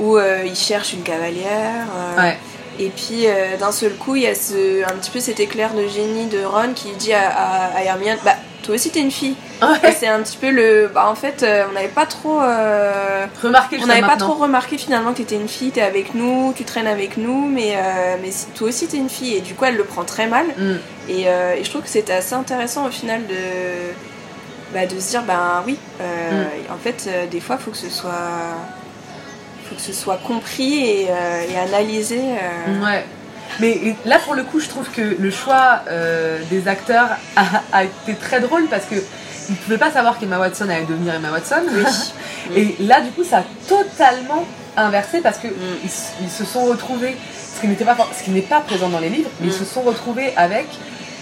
où euh, ils cherchent une cavalière. ouais. Et puis d'un seul coup, il y a ce, un petit peu cet éclair de génie de Ron qui dit à, à, à Hermione Bah, toi aussi t'es une fille. Ouais. c'est un petit peu le. Bah, en fait, euh, on n'avait pas trop. euh, Remarquez on n'avait pas trop remarqué finalement que t'étais une fille, t'es avec nous, tu traînes avec nous, mais, euh, mais toi aussi t'es une fille. Et du coup, elle le prend très mal. Mm. Et, et je trouve que c'était assez intéressant au final de, bah, de se dire, ben oui, euh, Mm. en fait, des fois, il faut que ce soit. faut que ce soit compris et, et analysé. Ouais. Mais là, pour le coup, je trouve que le choix euh, des acteurs a, a été très drôle parce que ne pouvaient pas savoir qu'Emma Watson allait devenir Emma Watson. Oui. Et là, du coup, ça a totalement inversé parce que Mm. ils, s- ils se sont retrouvés, ce qui n'était pas, for- ce qui n'est pas présent dans les livres, mais ils Mm. se sont retrouvés avec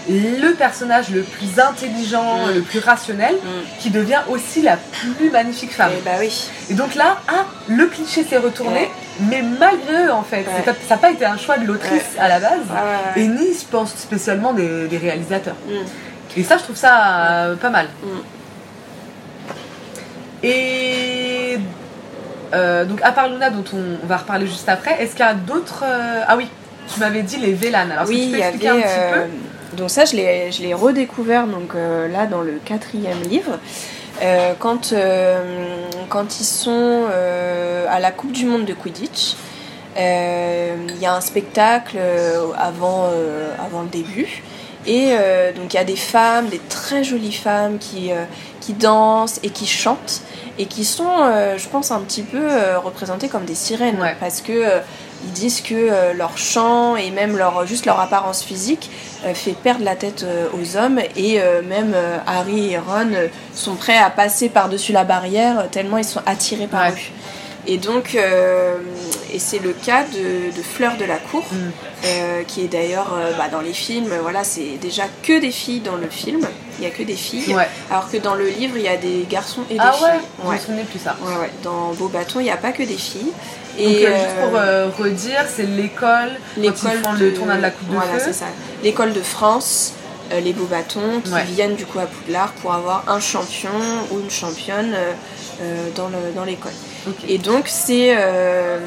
le personnage le plus intelligent, Mm. le plus rationnel, Mm. qui devient aussi la plus magnifique femme. Et bah oui. Et donc là, ah, le cliché s'est retourné, Ouais. mais malgré eux en fait. Ouais. C'est pas- Ça n'a pas été un choix de l'autrice à la base, et ni, je pense, spécialement des, des réalisateurs. Mm. Et ça, je trouve ça euh, pas mal. Et euh, donc, à part Luna, dont on, on va reparler juste après, est-ce qu'il y a d'autres. euh, Ah oui, tu m'avais dit les Vélanes. Alors, est-ce oui, que tu peux expliquer avait. un petit euh, donc ça, je l'ai, je l'ai redécouvert donc euh, là dans le quatrième livre. Euh, quand, euh, quand ils sont à la Coupe du Monde de Quidditch, il y a un spectacle avant, avant le début. Et donc il y a des femmes, des très jolies femmes qui, qui dansent et qui chantent et qui sont, je pense, un petit peu représentées comme des sirènes Ouais. parce que ils disent que euh, leur chant et même leur, juste leur apparence physique euh, fait perdre la tête euh, aux hommes et même Harry et Ron sont prêts à passer par-dessus la barrière tellement ils sont attirés par Ouais. eux. Et donc, euh, et c'est le cas de, de Fleur de la Cour, Mm. euh, qui est d'ailleurs euh, bah, dans les films, voilà, c'est déjà que des filles dans le film, il n'y a que des filles, Ouais. alors que dans le livre, il y a des garçons et des Ah filles. ouais, je Ouais. me souvenais plus ça. Ouais, ouais. Dans Beau Bâton, il n'y a pas que des filles. Donc, Et, euh, juste euh, pour euh, redire, c'est l'école, quand ils font le tournoi de la Coupe de voilà, Feu. c'est ça. L'école de France, euh, les beaux bâtons, qui Ouais. viennent du coup à Poudlard pour avoir un champion ou une championne euh, euh, dans le- dans l'école. Et donc c'est euh,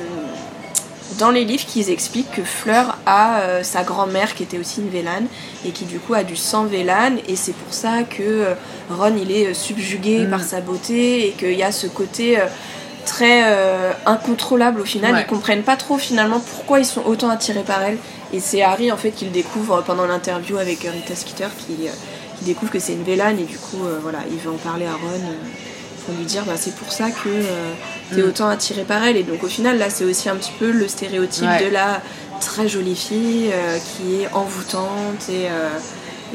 dans les livres qu'ils expliquent que Fleur a euh, sa grand-mère qui était aussi une Vélane et qui du coup a du sang Vélane et c'est pour ça que euh, Ron il est euh, subjugué Mm. par sa beauté et qu'il y a ce côté euh, très euh, incontrôlable au final. Ouais. Ils comprennent pas trop finalement pourquoi ils sont autant attirés par elle et c'est Harry en fait qui le découvre pendant l'interview avec euh, Rita Skeeter qui, euh, qui découvre que c'est une Vélane et du coup euh, voilà il veut en parler à Ron. euh, pour lui dire bah, c'est pour ça que euh, t'es Mm. autant attiré par elle et donc au final là c'est aussi un petit peu le stéréotype Ouais. de la très jolie fille euh, qui est envoûtante et, euh,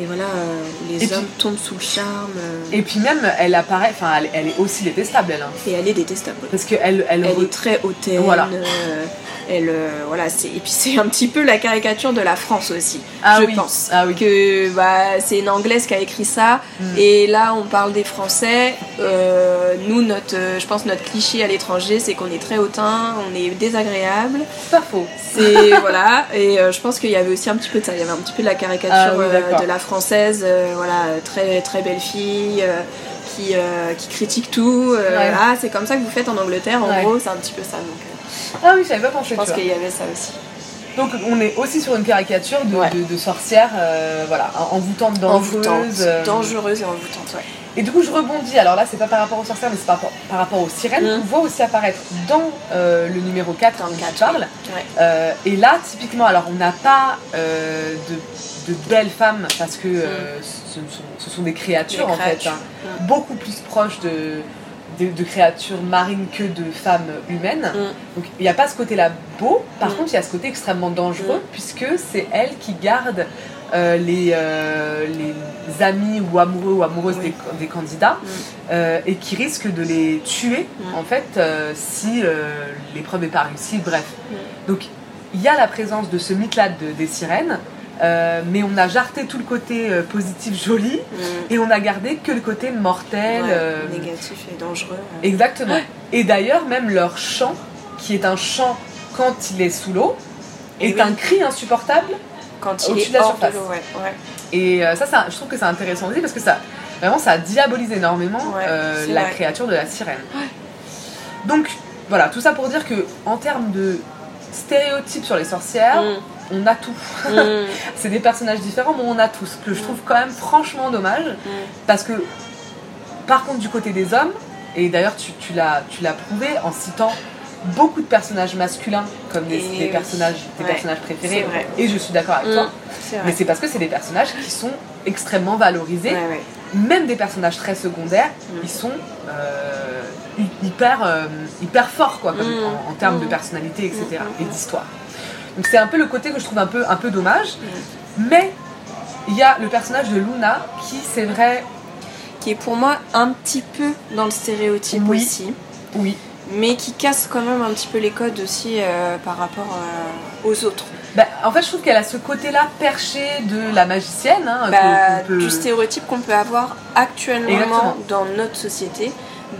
et voilà euh, les Et puis- hommes tombent sous le charme euh, Et puis même, elle apparaît, enfin, elle, elle est aussi détestable, elle. hein. et elle est détestable Parce qu'elle elle, elle re- est très hautaine Voilà. euh, elle voilà c'est et puis c'est un petit peu la caricature de la France aussi Ah je oui. pense Ah oui. que bah, c'est une anglaise qui a écrit ça Mm. et là on parle des français nous notre je pense notre cliché à l'étranger c'est qu'on est très hautain on est désagréable pas faux. c'est voilà et je pense qu'il y avait aussi un petit peu de ça il y avait un petit peu de la caricature Ah oui, de la française euh, voilà très très belle fille euh, qui, euh, qui critique tout Ouais. ah c'est comme ça que vous faites en Angleterre en Ouais. gros c'est un petit peu ça donc Ah oui, j'avais pas pensé, je pense qu'il y avait ça aussi Donc on est aussi sur une caricature de, Ouais. de- de sorcière, euh, voilà, envoûtante, dangereuse. Envoûtante. euh, Dangereuse et envoûtante, ouais. Et du coup, je rebondis. Alors là, c'est pas par rapport aux sorcières, mais c'est par, rapport- par rapport aux sirènes Mm. qu'on voit aussi apparaître dans euh, le numéro 4 Dans le dont quatre, tu parles. Ouais. Euh, et là, typiquement, alors on n'a pas euh, de, de belles femmes parce que euh, ce, sont, ce sont des créatures Des en créatures. fait, hein. beaucoup plus proches de, de, de créatures marines que de femmes humaines. Mm. Donc il n'y a pas ce côté-là beau, par Mm. contre il y a ce côté extrêmement dangereux Mm. puisque c'est elle qui garde euh, les, euh, les amis ou amoureux ou amoureuses Oui. des, des candidats euh, et qui risque de les tuer en fait si l'épreuve n'est pas réussie, bref. Donc il y a la présence de ce mythe-là de- des sirènes, euh, mais on a jarté tout le côté euh, positif joli Mm. et on a gardé que le côté mortel. Ouais, euh, Négatif et dangereux. Exactement. Et d'ailleurs, même leur chant, qui est un chant quand il est sous l'eau, est oui. un cri insupportable. Quand il au-dessus est de la hors de surface. l'eau, ouais. ouais. Et ça, ça, je trouve que c'est intéressant aussi parce que ça, vraiment, ça diabolise énormément la vrai. créature de la sirène. Donc, voilà, tout ça pour dire que en termes de stéréotypes sur les sorcières, Mm. On a tout. Mm. C'est des personnages différents, mais on a tout. Ce que je trouve quand même franchement dommage. Mm. Parce que, par contre, du côté des hommes, et d'ailleurs tu, tu l'as tu l'as prouvé en citant beaucoup de personnages masculins comme des, Et des oui. personnages, des Ouais, personnages préférés, c'est vrai. et je suis d'accord avec toi, Mm. C'est mais c'est parce que c'est des personnages qui sont extrêmement valorisés, Ouais, ouais. même des personnages très secondaires, ils sont euh, hyper, euh, hyper forts quoi, comme- en, en termes de personnalité, etc. Et d'histoire. Donc c'est un peu le côté que je trouve un peu, un peu dommage, Mm. mais il y a le personnage de Luna qui, c'est vrai, Qui est pour moi un petit peu dans le stéréotype Oui. aussi. oui, mais qui casse quand même un petit peu les codes aussi euh, par rapport euh, aux autres. Bah, en fait, je trouve qu'elle a ce côté-là perché de la magicienne. hein, Bah, peut- Du stéréotype qu'on peut avoir actuellement Exactement. dans notre société.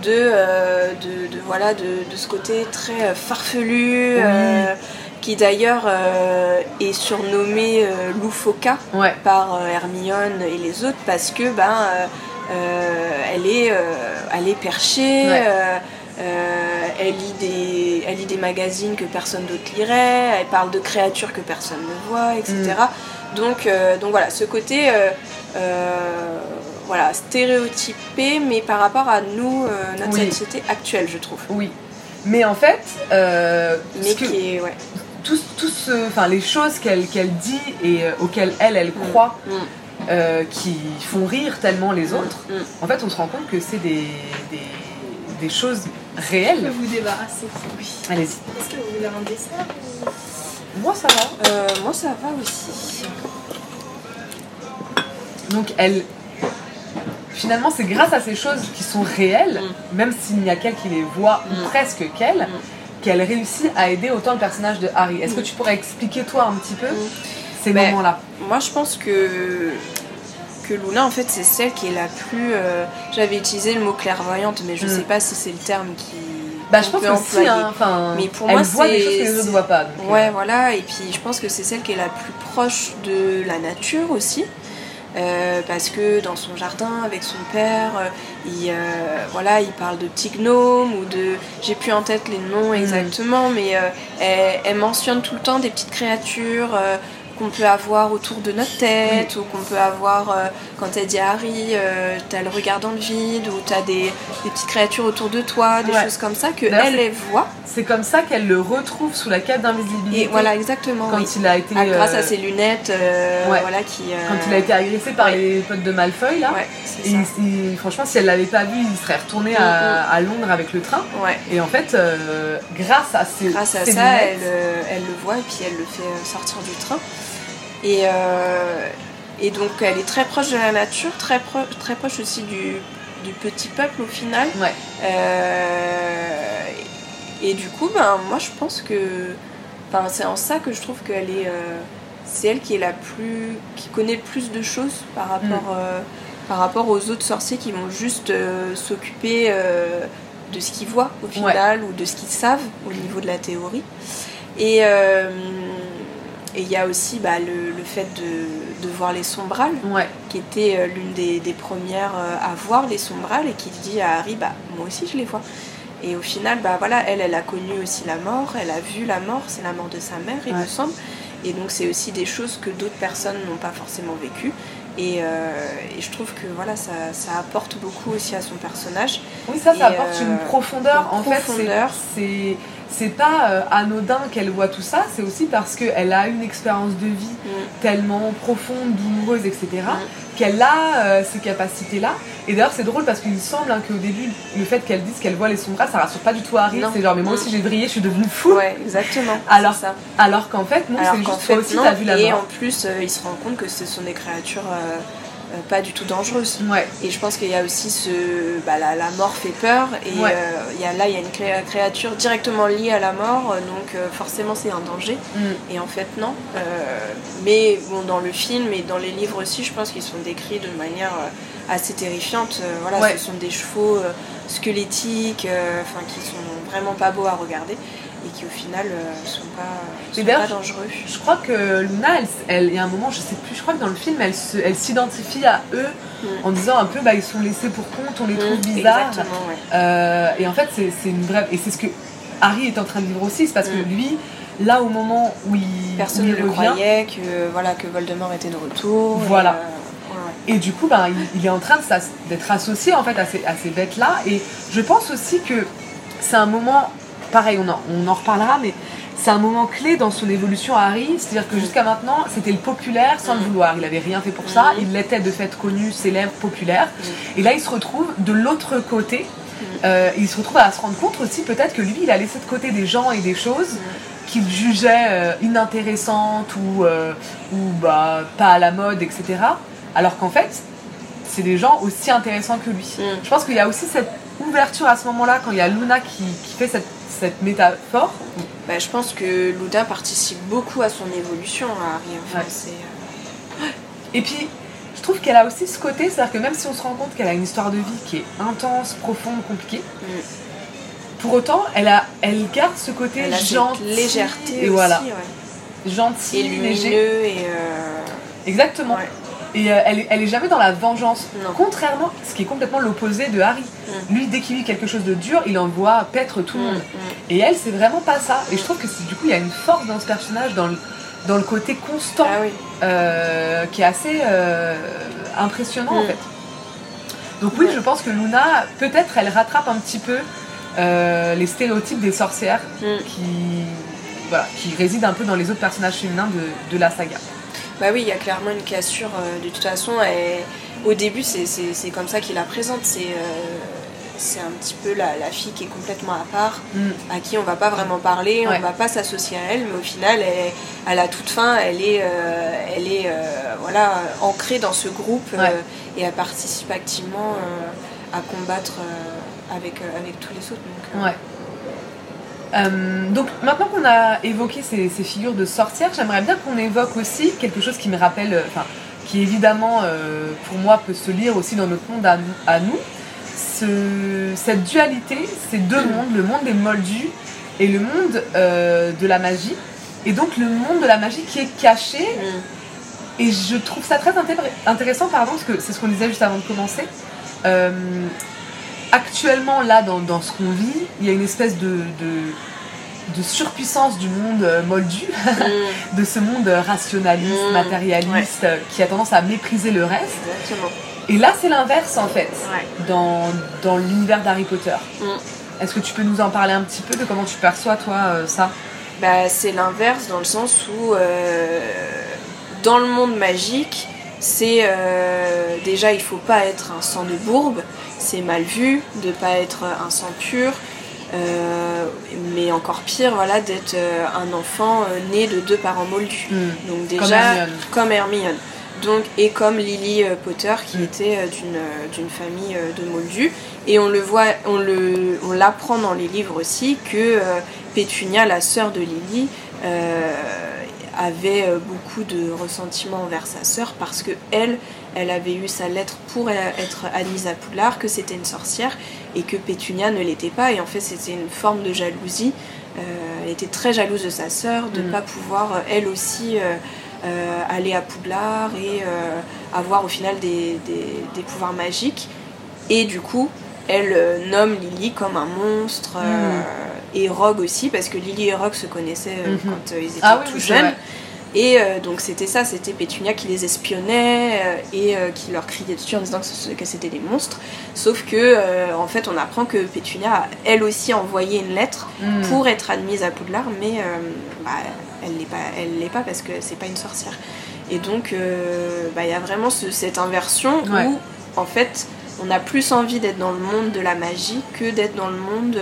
De, euh, de, de- voilà, de, de ce côté très farfelu, Oui. Qui d'ailleurs euh, est surnommé euh, loufoka Ouais, par euh, Hermione et les autres parce que ben euh, elle est elle est perchée Ouais. elle lit des elle lit des magazines que personne d'autre lirait elle parle de créatures que personne ne voit etc Mm. donc donc voilà ce côté voilà stéréotypé mais par rapport à nous notre Oui. société actuelle je trouve oui. Mais en fait, euh, mais ce que- qui est ouais tout, tout ce- enfin, les choses qu'elle qu'elle dit et euh, auxquelles elle, elle croit, Mm. euh, qui font rire tellement les autres, Mm. en fait, on se rend compte que c'est des, des, des choses Je peux réelles. vous débarrasser. Oui. Allez-y. Est-ce que vous voulez un dessert Moi, ça va. Euh, moi ça va aussi Donc, elle. Finalement, c'est grâce à ces choses qui sont réelles, même s'il n'y a qu'elle qui les voit, Mm. ou presque qu'elle, Mm. Qu'elle réussit à aider autant le personnage de Harry. Est-ce que tu pourrais expliquer, toi, un petit peu Mm. ces Ben, moments-là Moi, je pense que que Luna, en fait, c'est celle qui est la plus. euh, J'avais utilisé le mot clairvoyante, mais je Mm. sais pas si c'est le terme qui. Bah, je pense que si, hein, enfin, Mais pour elle moi, voit des choses que les autres ne voient pas. donc, Ouais, euh, voilà. Et puis, je pense que c'est celle qui est la plus proche de la nature aussi. Euh, parce que dans son jardin avec son père, euh, il, euh, voilà, il parle de petits gnomes ou de, j'ai plus en tête les noms exactement, mais elle, elle mentionne tout le temps des petites créatures qu'on peut avoir autour de notre tête ou qu'on peut avoir euh, quand elle dit Harry, euh, t'as le regard dans le vide ou t'as des, des petites créatures autour de toi, des Ouais. choses comme ça que elle voit. C'est comme ça qu'elle le retrouve sous la cape d'invisibilité. Et voilà exactement. Quand oui. il a été. Ah, grâce euh, à ses lunettes, euh, ouais. voilà qui. euh, Quand il a été agressé par les potes de Malfoy, là. Et ça. il- il- franchement, si elle l'avait pas vu, il serait retourné à, à Londres avec le train. Et en fait, euh, grâce à ces, Grâce à ça, lunettes- elle, euh, elle le voit et puis elle le fait euh, sortir du train. Et, euh, et donc elle est très proche de la nature, très, pro- très proche aussi du, du petit peuple au final. Ouais. Euh, et du coup, ben, moi je pense que. Enfin, c'est en ça que je trouve qu'elle est. euh, c'est elle qui est la plus. qui connaît le plus de choses par rapport, Mm. par rapport aux autres sorciers qui vont juste s'occuper de ce qu'ils voient au final ou de ce qu'ils savent au niveau de la théorie. Et et il y a aussi bah, le, le fait de, de voir les sombrales Ouais. qui était euh, l'une des, des premières euh, à voir les sombrales et qui dit à Harry bah moi aussi je les vois et au final bah voilà elle elle a connu aussi la mort elle a vu la mort c'est la mort de sa mère il Ouais. me semble Et donc c'est aussi des choses que d'autres personnes n'ont pas forcément vécues. Et, euh, et je trouve que voilà, ça, ça apporte beaucoup aussi à son personnage. Oui, ça, ça Et, apporte euh, une profondeur. une en fait, profondeur. c'est- c'est c'est pas euh, anodin qu'elle voit tout ça, c'est aussi parce qu'elle a une expérience de vie Mm. tellement profonde, douloureuse, etc., qu'elle a euh, ces capacités-là. Et d'ailleurs, c'est drôle parce qu'il me semble hein, qu'au début, le fait qu'elle dise qu'elle voit les sombras, ça rassure pas du tout Harry. C'est genre, mais moi Mm. aussi j'ai vrillé, je suis devenue fou. Ouais, exactement. Alors, ça. Alors qu'en fait, non, c'est juste fait, toi aussi, t'as vu la et mort. en plus, euh, il se rend compte que ce sont des créatures euh, pas du tout dangereuses. Ouais, Et je pense qu'il y a aussi ce. Bah, la, la mort fait peur, et Ouais. euh, y a, là, il y a une cré- créature directement liée à la mort, euh, donc euh, forcément, c'est un danger. Mm. Et en fait, non. Mais bon, dans le film et dans les livres aussi, je pense qu'ils sont décrits de manière assez terrifiante. Voilà, Ouais. ce sont des chevaux squelettiques, enfin, qui sont vraiment pas beaux à regarder et qui au final euh, sont pas, Et sont pas dangereux. Je crois que Luna, elle, elle- il y a un moment, je sais plus, je crois que dans le film, elle se- elle s'identifie à eux Mm. en disant un peu, bah ils sont laissés pour compte, on les trouve Mm, bizarres. Exactement, ouais. Euh, et en fait, c'est c'est une vraie. Et c'est ce que Harry est en train de vivre aussi, c'est parce que Mm. lui, là au moment où il, Personne où ne il revient, croyait que, voilà, que Voldemort était de retour. et, Voilà. euh, ouais, ouais. Et du coup, ben, il, il est en train de d'être associé en fait à ces, à ces bêtes-là. Et je pense aussi que c'est un moment, pareil, on en, on en reparlera, mais c'est un moment clé dans son évolution à Harry. C'est-à-dire que jusqu'à maintenant, c'était le populaire sans le Mm. vouloir. Il avait rien fait pour ça. Mm. Il l'était de fait connu, célèbre, populaire. Mm. Et là, il se retrouve de l'autre côté. Euh, il se retrouve à se rendre compte aussi peut-être que lui, il a laissé de côté des gens et des choses qu'il jugeait euh, inintéressantes ou, euh, ou bah, pas à la mode, etc. Alors qu'en fait, c'est des gens aussi intéressants que lui. Mm. Je pense qu'il y a aussi cette ouverture à ce moment-là, quand il y a Luna qui, qui fait cette, cette métaphore. Bah, je pense que Luna participe beaucoup à son évolution à Harry. Enfin, Ouais. c'est, euh, Et puis, je trouve qu'elle a aussi ce côté, c'est-à-dire que même si on se rend compte qu'elle a une histoire de vie qui est intense, profonde, compliquée, Mm. pour autant, elle, a, elle garde ce côté Elle a gentil. légèreté et aussi, voilà, ouais. gentil, et léger. lumineux et euh, Exactement. ouais. Et euh, elle, est- elle est jamais dans la vengeance. Non. Contrairement, ce qui est complètement l'opposé de Harry. Lui, dès qu'il vit quelque chose de dur, il envoie paître tout le Mm, monde. mm. Et elle, c'est vraiment pas ça. Et je trouve que du coup, il y a une force dans ce personnage, dans le, dans le côté constant, Ah oui. euh, qui est assez euh, impressionnant en Mm. fait. Donc oui, je pense que Luna, peut-être, elle rattrape un petit peu les stéréotypes des sorcières Mm. qui, voilà, qui résident un peu dans les autres personnages féminins de, de la saga. Bah oui, il y a clairement une cassure. euh, de toute façon, au début, c'est- comme ça qu'il la présente. C'est euh, c'est un petit peu la, la fille qui est complètement à part, Mm. à qui on va pas vraiment parler, Ouais. on va pas s'associer à elle, mais au final, elle, à la toute fin, elle est, euh, elle est euh, voilà, ancrée dans ce groupe euh, et elle participe activement à combattre avec, avec tous les autres. Donc, Ouais. Euh, donc maintenant qu'on a évoqué ces, ces figures de sorcières, j'aimerais bien qu'on évoque aussi quelque chose qui me rappelle, euh, enfin, qui évidemment euh, pour moi peut se lire aussi dans notre monde à, nous- à nous, Ce- cette dualité, ces deux mondes, le monde des moldus et le monde euh, de la magie, et donc le monde de la magie qui est caché. Mm, et je trouve ça très intér- intéressant, pardon, parce que c'est ce qu'on disait juste avant de commencer. Euh, actuellement, là, dans, dans ce qu'on vit, il y a une espèce de, de, de surpuissance du monde euh, moldu, mm, de ce monde rationaliste, Mm, matérialiste, euh, qui a tendance à mépriser le reste. exactement. Et là, c'est l'inverse, en fait, Ouais. dans, dans l'univers d'Harry Potter. Mm. Est-ce que tu peux nous en parler un petit peu de comment tu perçois, toi, euh, ça? Bah, c'est l'inverse dans le sens où euh, dans le monde magique, c'est euh, déjà il faut pas être un sang de bourbe, c'est mal vu de pas être un sang pur, euh, mais encore pire voilà d'être euh, un enfant né de deux parents moldus. Donc déjà Comme Hermione. comme Hermione. Donc, et comme Lily Potter qui Mm. était d'une famille de moldus. Et on le voit, on le, on l'apprend dans les livres aussi que Pétunia, la sœur de Lily, avait euh, beaucoup de ressentiment envers sa sœur parce que elle, elle avait eu sa lettre pour euh, être admise à Poudlard, que c'était une sorcière et que Pétunia ne l'était pas. Et en fait, c'était une forme de jalousie. Euh, elle était très jalouse de sa sœur, de ne Mm. pas pouvoir elle aussi euh, euh, aller à Poudlard et avoir au final des, des- des pouvoirs magiques. Et du coup, elle nomme Lily comme un monstre. euh, et Rogue aussi, parce que Lily et Rogue se connaissaient euh, Mhm. quand euh, ils étaient Ah oui, tout oui, jeunes. Et euh, donc c'était ça, c'était Pétunia qui les espionnait euh, et euh, qui leur criait dessus en disant que, c'était des monstres. Sauf que en fait on apprend que Pétunia a elle aussi envoyé une lettre Mm. pour être admise à Poudlard, mais bah, elle l'est pas, elle l'est pas parce que c'est pas une sorcière. Et donc bah, il y a vraiment ce- cette inversion Ouais. où en fait on a plus envie d'être dans le monde de la magie que d'être dans le monde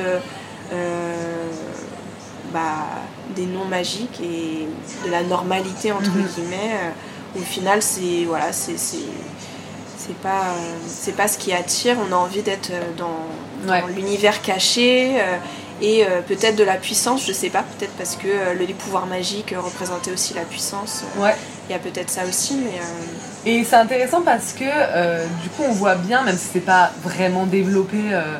bah, des non magiques et de la normalité entre Mhm. guillemets. euh, au final c'est voilà c'est c'est pas euh, c'est pas ce qui attire. On a envie d'être euh, dans, Ouais. dans l'univers caché. euh, et euh, peut-être de la puissance, je sais pas, peut-être parce que euh, les pouvoirs magiques euh, représentaient aussi la puissance. euh, Ouais. Il y a peut-être ça aussi, mais euh, Et c'est intéressant parce que euh, du coup on voit bien, même si c'est pas vraiment développé euh,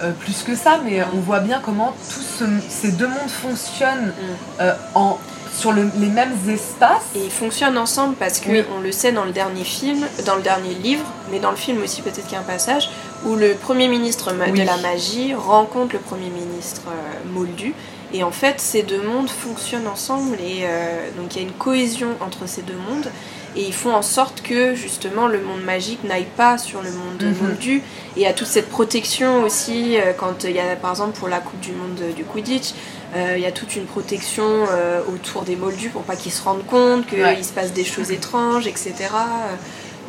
euh, plus que ça, mais on voit bien comment tous ce- ces deux mondes fonctionnent euh, en, sur le- les mêmes espaces. Et ils fonctionnent ensemble parce que Oui. on le sait dans le dernier film, dans le dernier livre, mais dans le film aussi peut-être qu'il y a un passage où le premier ministre Oui. de la magie rencontre le premier ministre euh, Moldu. Et en fait, ces deux mondes fonctionnent ensemble et euh, donc il y a une cohésion entre ces deux mondes. Et ils font en sorte que justement le monde magique n'aille pas sur le monde Mhm. moldu. Et il y a toute cette protection aussi euh, quand il y a par exemple pour la Coupe du Monde euh, du Quidditch, euh, il y a toute une protection euh, autour des moldus pour pas qu'ils se rendent compte qu'il Ouais. se passe des choses étranges, etc. Euh,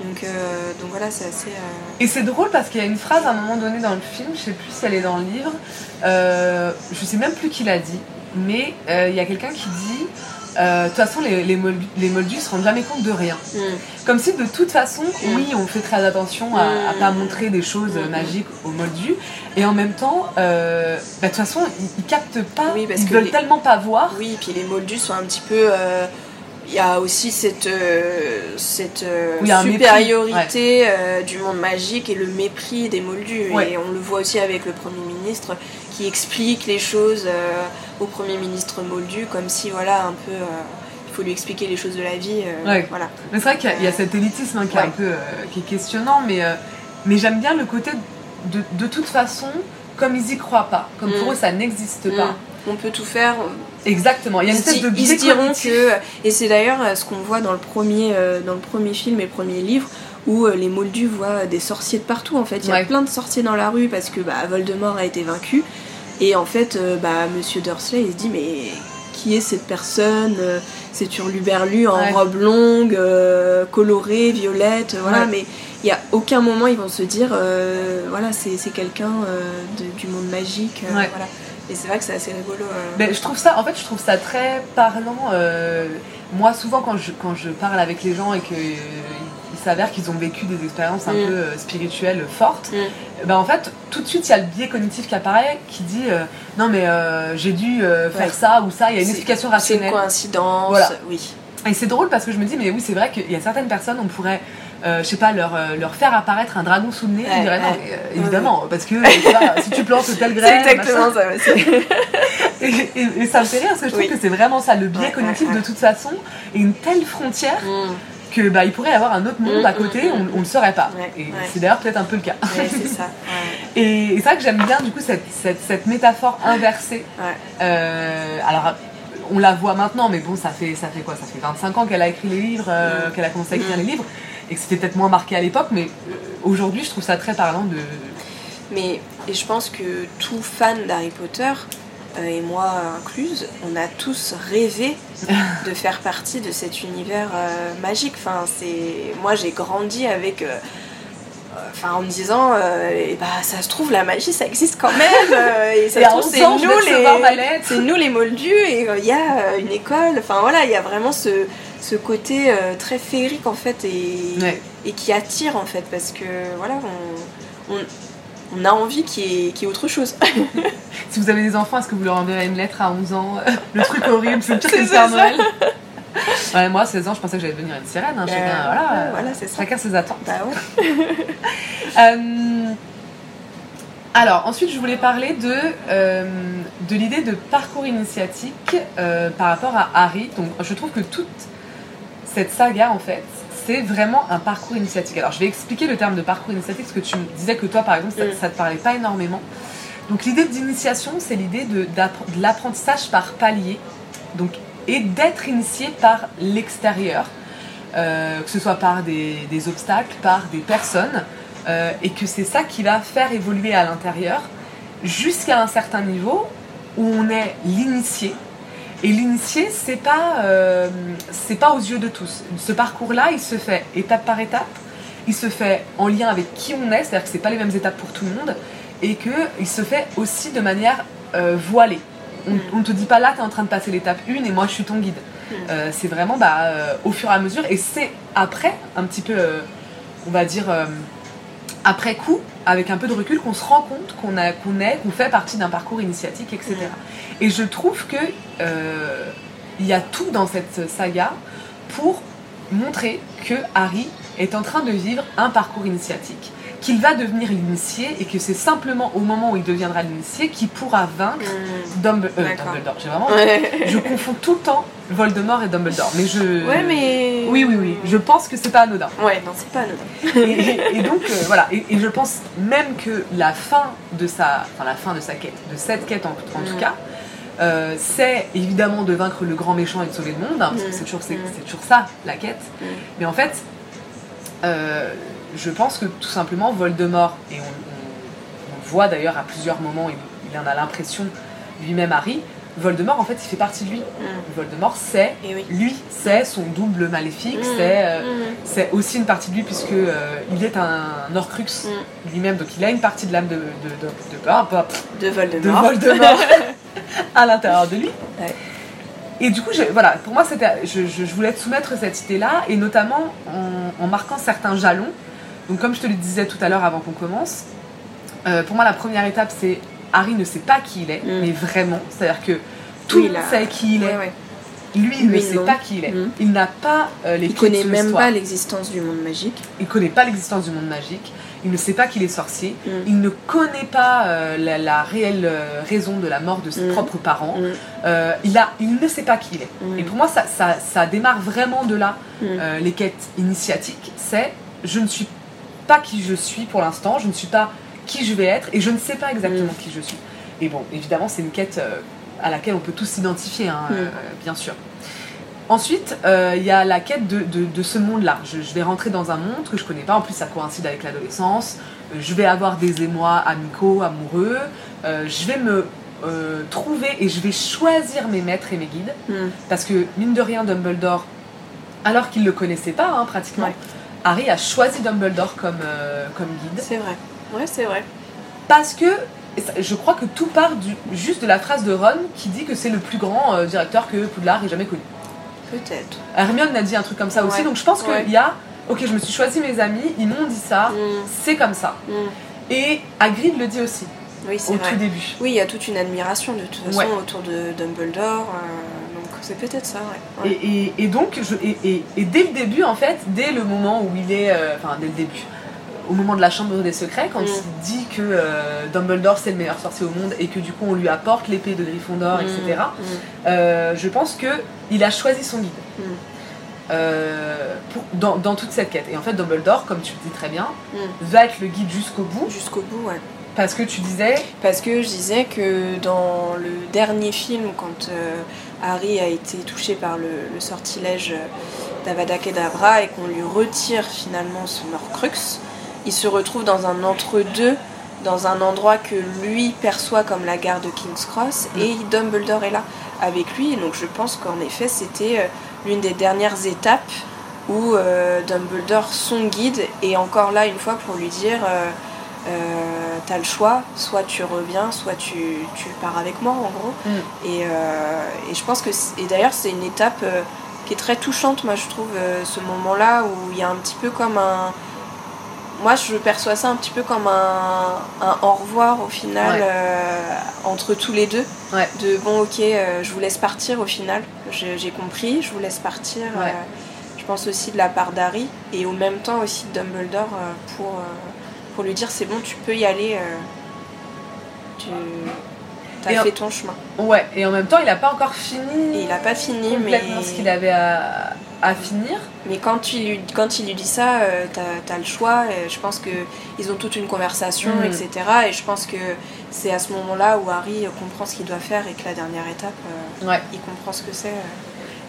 Donc, euh, donc voilà, c'est assez. euh, Et c'est drôle parce qu'il y a une phrase à un moment donné dans le film, je sais plus si elle est dans le livre, euh, je sais même plus qui l'a dit, mais euh, il y a quelqu'un qui dit euh, de toute façon les, les, moldus, les moldus se rendent jamais compte de rien. hmm. Comme si de toute façon, Mm. oui, on fait très attention à, à Mm. pas montrer des choses Mm. magiques aux moldus, et en même temps, euh, bah, de toute façon, ils, ils captent pas, Oui, parce ils que veulent les- tellement pas voir. Oui, puis les moldus sont un petit peu. euh, Il y a aussi cette, euh, cette euh, Oui, supériorité euh, du monde magique et le mépris des moldus. Ouais. Et on le voit aussi avec le Premier ministre qui explique les choses euh, au Premier ministre moldu comme si, voilà, un peu. euh, il faut lui expliquer les choses de la vie. euh, Ouais. Voilà. Mais c'est vrai qu'il y a- il y, a cet élitisme hein, qui est un peu euh, qui est questionnant, mais, euh, mais j'aime bien le côté de, de toute façon, comme ils y croient pas, comme pour Mm. eux ça n'existe pas. Mm. On peut tout faire, Exactement, il y a une espèce de ils se diront que et c'est d'ailleurs ce qu'on voit dans le premier dans le premier film et le premier livre où euh, les Moldus voient des sorciers de partout en fait il y a Ouais. plein de sorciers dans la rue parce que bah, Voldemort a été vaincu et en fait euh, bah, Monsieur Dursley il se dit mais qui est cette personne Euh, c'est Hurluberlu en Ouais. robe longue euh, colorée violette voilà Ouais. mais il y a aucun moment ils vont se dire euh, voilà c'est c'est quelqu'un euh, du monde magique euh, voilà et c'est vrai que c'est assez rigolo euh. Ben, je trouve ça, en fait, je trouve ça très parlant. euh, moi, souvent, quand je, quand je parle avec les gens et il s'avère qu'ils ont vécu des expériences un Mm. peu euh, spirituelles fortes, Mm. ben, en fait, tout de suite, il y a le biais cognitif qui apparaît qui dit euh, non, mais euh, j'ai dû euh, faire Ouais. ça ou ça, il y a une C'est- explication C'est une rationnelle. coïncidence, Voilà. oui. Et c'est drôle parce que je me dis, mais oui, c'est vrai qu'il y a certaines personnes, on pourrait, euh, je sais pas, leur, leur faire apparaître un dragon sous le nez. Ouais, diraient, non, mais, euh, évidemment, parce que si tu plantes telle C'est graine. exactement ça. c'est-. Et, et- et ça me fait rire parce que je trouve que c'est vraiment ça, le biais cognitif de toute façon, et une telle frontière Mm. Que bah, il pourrait y avoir un autre monde Mm, à côté, mm, on, mm. on le saurait pas. Ouais, et ouais. c'est d'ailleurs peut-être un peu le cas. Ouais, c'est ça. Ouais. Et, et c'est vrai que j'aime bien du coup cette, cette, cette métaphore inversée. Euh, alors on la voit maintenant, mais bon, ça fait, ça fait quoi? Ça fait 25 ans qu'elle a écrit les livres, euh, qu'elle a commencé à écrire les livres, et que c'était peut-être moins marqué à l'époque, mais euh, aujourd'hui je trouve ça très parlant de. Mais et je pense que tout fan d'Harry Potter, et moi incluse, on a tous rêvé de faire partie de cet univers euh, magique. Enfin, c'est moi j'ai grandi avec. euh, euh, Enfin, en me disant, euh, bah, ça se trouve, la magie, ça existe quand même. euh, et ça Et se trouve, 11 c'est nous les, c'est nous les moldus et euh, il y a euh, une école. Enfin voilà, il y a vraiment ce, ce côté euh, très féerique en fait et, Ouais. et qui attire en fait parce que voilà, on, on, on a envie qu'il y, ait- qu'il y ait autre chose. Si vous avez des enfants, est-ce que vous leur enverrez une lettre à 11 ans? Le truc horrible, c'est le pire que Père. Noël. Ouais, moi, à 16 ans, je pensais que j'allais devenir une sirène. hein, chacun, Euh, voilà, euh, voilà, c'est ça. chacun ses attentes. bah ouais. Euh, alors, ensuite, je voulais parler de, euh, de l'idée de parcours initiatique euh, par rapport à Harry. Donc, je trouve que toute cette saga, en fait, c'est vraiment un parcours initiatique. Alors, je vais expliquer le terme de parcours initiatique parce que tu me disais que toi, par exemple, ça, Mm. ça te parlait pas énormément. Donc, l'idée d'initiation, c'est l'idée de, l'apprentissage par palier. Donc, et d'être initié par l'extérieur, euh, que ce soit par des, des obstacles, par des personnes, euh, et que c'est ça qui va faire évoluer à l'intérieur jusqu'à un certain niveau où on est l'initié. Et l'initié, c'est pas, euh, c'est pas aux yeux de tous. Ce parcours-là, il se fait étape par étape. Il se fait en lien avec qui on est, c'est-à-dire que c'est pas les mêmes étapes pour tout le monde, et que il se fait aussi de manière euh, voilée. On ne te dit pas là, tu es en train de passer l'étape 1 et moi je suis ton guide. Euh, c'est vraiment bah, au fur et à mesure, et c'est après, un petit peu, on va dire, après coup, avec un peu de recul, qu'on se rend compte qu'on a- qu'on est, qu'on fait partie d'un parcours initiatique, etc. Et je trouve que euh, il y a tout dans cette saga pour montrer que Harry est en train de vivre un parcours initiatique, qu'il va devenir l'initié et que c'est simplement au moment où il deviendra l'initié qu'il pourra vaincre Dumble- euh, D'accord. Dumbledore. J'ai vraiment, Ouais. je confonds tout le temps Voldemort et Dumbledore, mais je. Ouais, mais. Oui, oui, oui. Je pense que c'est pas anodin. Ouais, non, c'est pas anodin. Et, et- et donc euh, voilà, et, et je pense même que la fin de sa, enfin la fin de sa quête, de cette quête en, en tout Mm. cas, euh, c'est évidemment de vaincre le grand méchant et de sauver le monde, hein, parce que c'est toujours, c'est, toujours ça la quête. Mais en fait, euh, je pense que tout simplement Voldemort, et on, on- on le voit d'ailleurs à plusieurs moments, il, il en a l'impression lui-même Harry, Voldemort en fait il fait partie de lui. Voldemort c'est oui. lui, c'est son double maléfique, Mm. c'est euh, Mm. c'est aussi une partie de lui puisque euh, il est un Horcrux Mm. lui-même, donc il a une partie de l'âme de, de, de, de- bah, pff, De de Voldemort. Voldemort à l'intérieur de lui. Ouais. Et du coup, je- voilà, pour moi, c'était, je, je- je voulais te soumettre cette idée-là, et notamment en, en marquant certains jalons. Donc, comme je te le disais tout à l'heure avant qu'on commence, euh, pour moi, la première étape, c'est Harry ne sait pas qui il est, Mm. mais vraiment, c'est-à-dire que tout Oui, le monde sait qui il est. Ouais, ouais. Lui, il ne sait non. pas qui il est. Mm. Il n'a pas euh, les Il connaît même pas l'existence du monde magique. Il connaît pas l'existence du monde magique. Il ne sait pas qu'il est sorcier. Mm. Il ne connaît pas euh, la, la réelle euh, raison de la mort de ses propres parents. Il, a, il ne sait pas qui il est. Et pour moi, ça, ça, ça démarre vraiment de là, les quêtes initiatiques. C'est je ne suis pas qui je suis pour l'instant, je ne suis pas qui je vais être et je ne sais pas exactement Mm. qui je suis. Et bon, évidemment, c'est une quête euh, à laquelle on peut tous s'identifier, hein, Mm. euh, bien sûr. Ensuite, euh, il y a la quête de, de- de ce monde-là. Je, je vais rentrer dans un monde que je connais pas. En plus, ça coïncide avec l'adolescence. Euh, je vais avoir des émois amicaux, amoureux. Euh, je vais me trouver et je vais choisir mes maîtres et mes guides. Mm. Parce que, mine de rien, Dumbledore, alors qu'il ne le connaissait pas, hein, pratiquement, Ouais. Harry a choisi Dumbledore comme, euh, comme guide. C'est vrai. Ouais, c'est vrai. Parce que je crois que tout part du, juste de la phrase de Ron qui dit que c'est le plus grand euh, directeur que Poudlard ait jamais connu. Peut-être. Hermione a dit un truc comme ça aussi, donc je pense Ouais. qu'il y a. Ok, je me suis choisi mes amis, ils m'ont dit ça, Mm. c'est comme ça. Mm. Et Hagrid le dit aussi Oui, c'est au vrai. tout début. Oui, il y a toute une admiration de toute façon Ouais. autour de Dumbledore. euh, c'est peut-être ça, ouais. Et, Ouais. et- et donc, je, et, et- dès le début, en fait, dès le moment où il est. euh, Enfin, dès le début, au moment de la chambre des secrets, quand Mm. il dit que euh, Dumbledore c'est le meilleur sorcier au monde et que du coup on lui apporte l'épée de Gryffondor, etc., Mm. euh, je pense que il a choisi son guide. Mm. Pour- dans, dans toute cette quête. Et en fait, Dumbledore, comme tu le dis très bien, Mm. va être le guide jusqu'au bout Jusqu'au bout, ouais. parce que tu disais Parce que je disais que dans le dernier film, quand euh, Harry a été touché par le, le sortilège d'Avada Kedavra et qu'on lui retire finalement son Horcrux, il se retrouve dans un entre-deux, dans un endroit que lui perçoit comme la gare de King's Cross, Mm. et Dumbledore est là avec lui. Et donc je pense qu'en effet, c'était euh, l'une des dernières étapes où euh, Dumbledore, son guide, est encore là une fois pour lui dire. euh, euh, t'as le choix, soit tu reviens, soit tu, tu pars avec moi en gros. Mm. Et, euh, et je pense que, et d'ailleurs c'est une étape euh, qui est très touchante, moi je trouve, euh, ce moment-là où il y a un petit peu comme un... Moi je perçois ça un petit peu comme un, un au revoir au final Ouais. entre tous les deux. Ouais. De bon ok, je vous laisse partir au final, j'ai compris, je vous laisse partir. Ouais. je pense aussi de la part d'Harry et au même temps aussi de Dumbledore pour, pour lui dire c'est bon, tu peux y aller. euh, tu as en- fait ton chemin. ouais. Et en même temps, il n'a pas encore fini. Et il n'a pas fini, complètement mais, ce qu'il avait à, à finir. mais quand, il lui, quand il lui dit ça, euh, t'as as le choix. et je pense qu'ils ont toute une conversation, Mhm. etc. Et je pense que c'est à ce moment-là où Harry comprend ce qu'il doit faire et que la dernière étape, euh, Ouais. il comprend ce que c'est. euh.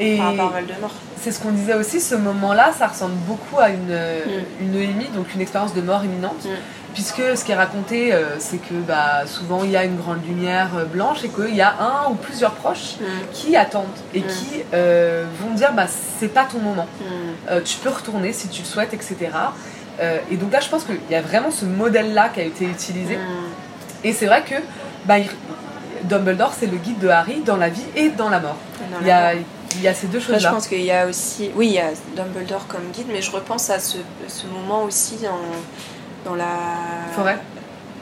Et par rapport à Voldemort. c'est ce qu'on disait aussi, ce moment-là, ça ressemble beaucoup à une, Mm. une EMI, donc une expérience de mort imminente. Mm. Puisque ce qui est raconté, euh, c'est que bah, souvent il y a une grande lumière euh, blanche et qu'il y a un ou plusieurs proches Mm. qui attendent et qui euh, vont dire bah, c'est pas ton moment. Euh, tu peux retourner si tu le souhaites, etc. Euh, et donc là, je pense qu'il y a vraiment ce modèle-là qui a été utilisé. Et c'est vrai que bah, Dumbledore, c'est le guide de Harry dans la vie et dans la mort. Dans Il y la a, mort. Il y a ces deux Après, je choses-là. pense qu'il y a aussi, oui, il y a Dumbledore comme guide, mais je repense à ce, ce moment aussi dans, dans la Forêt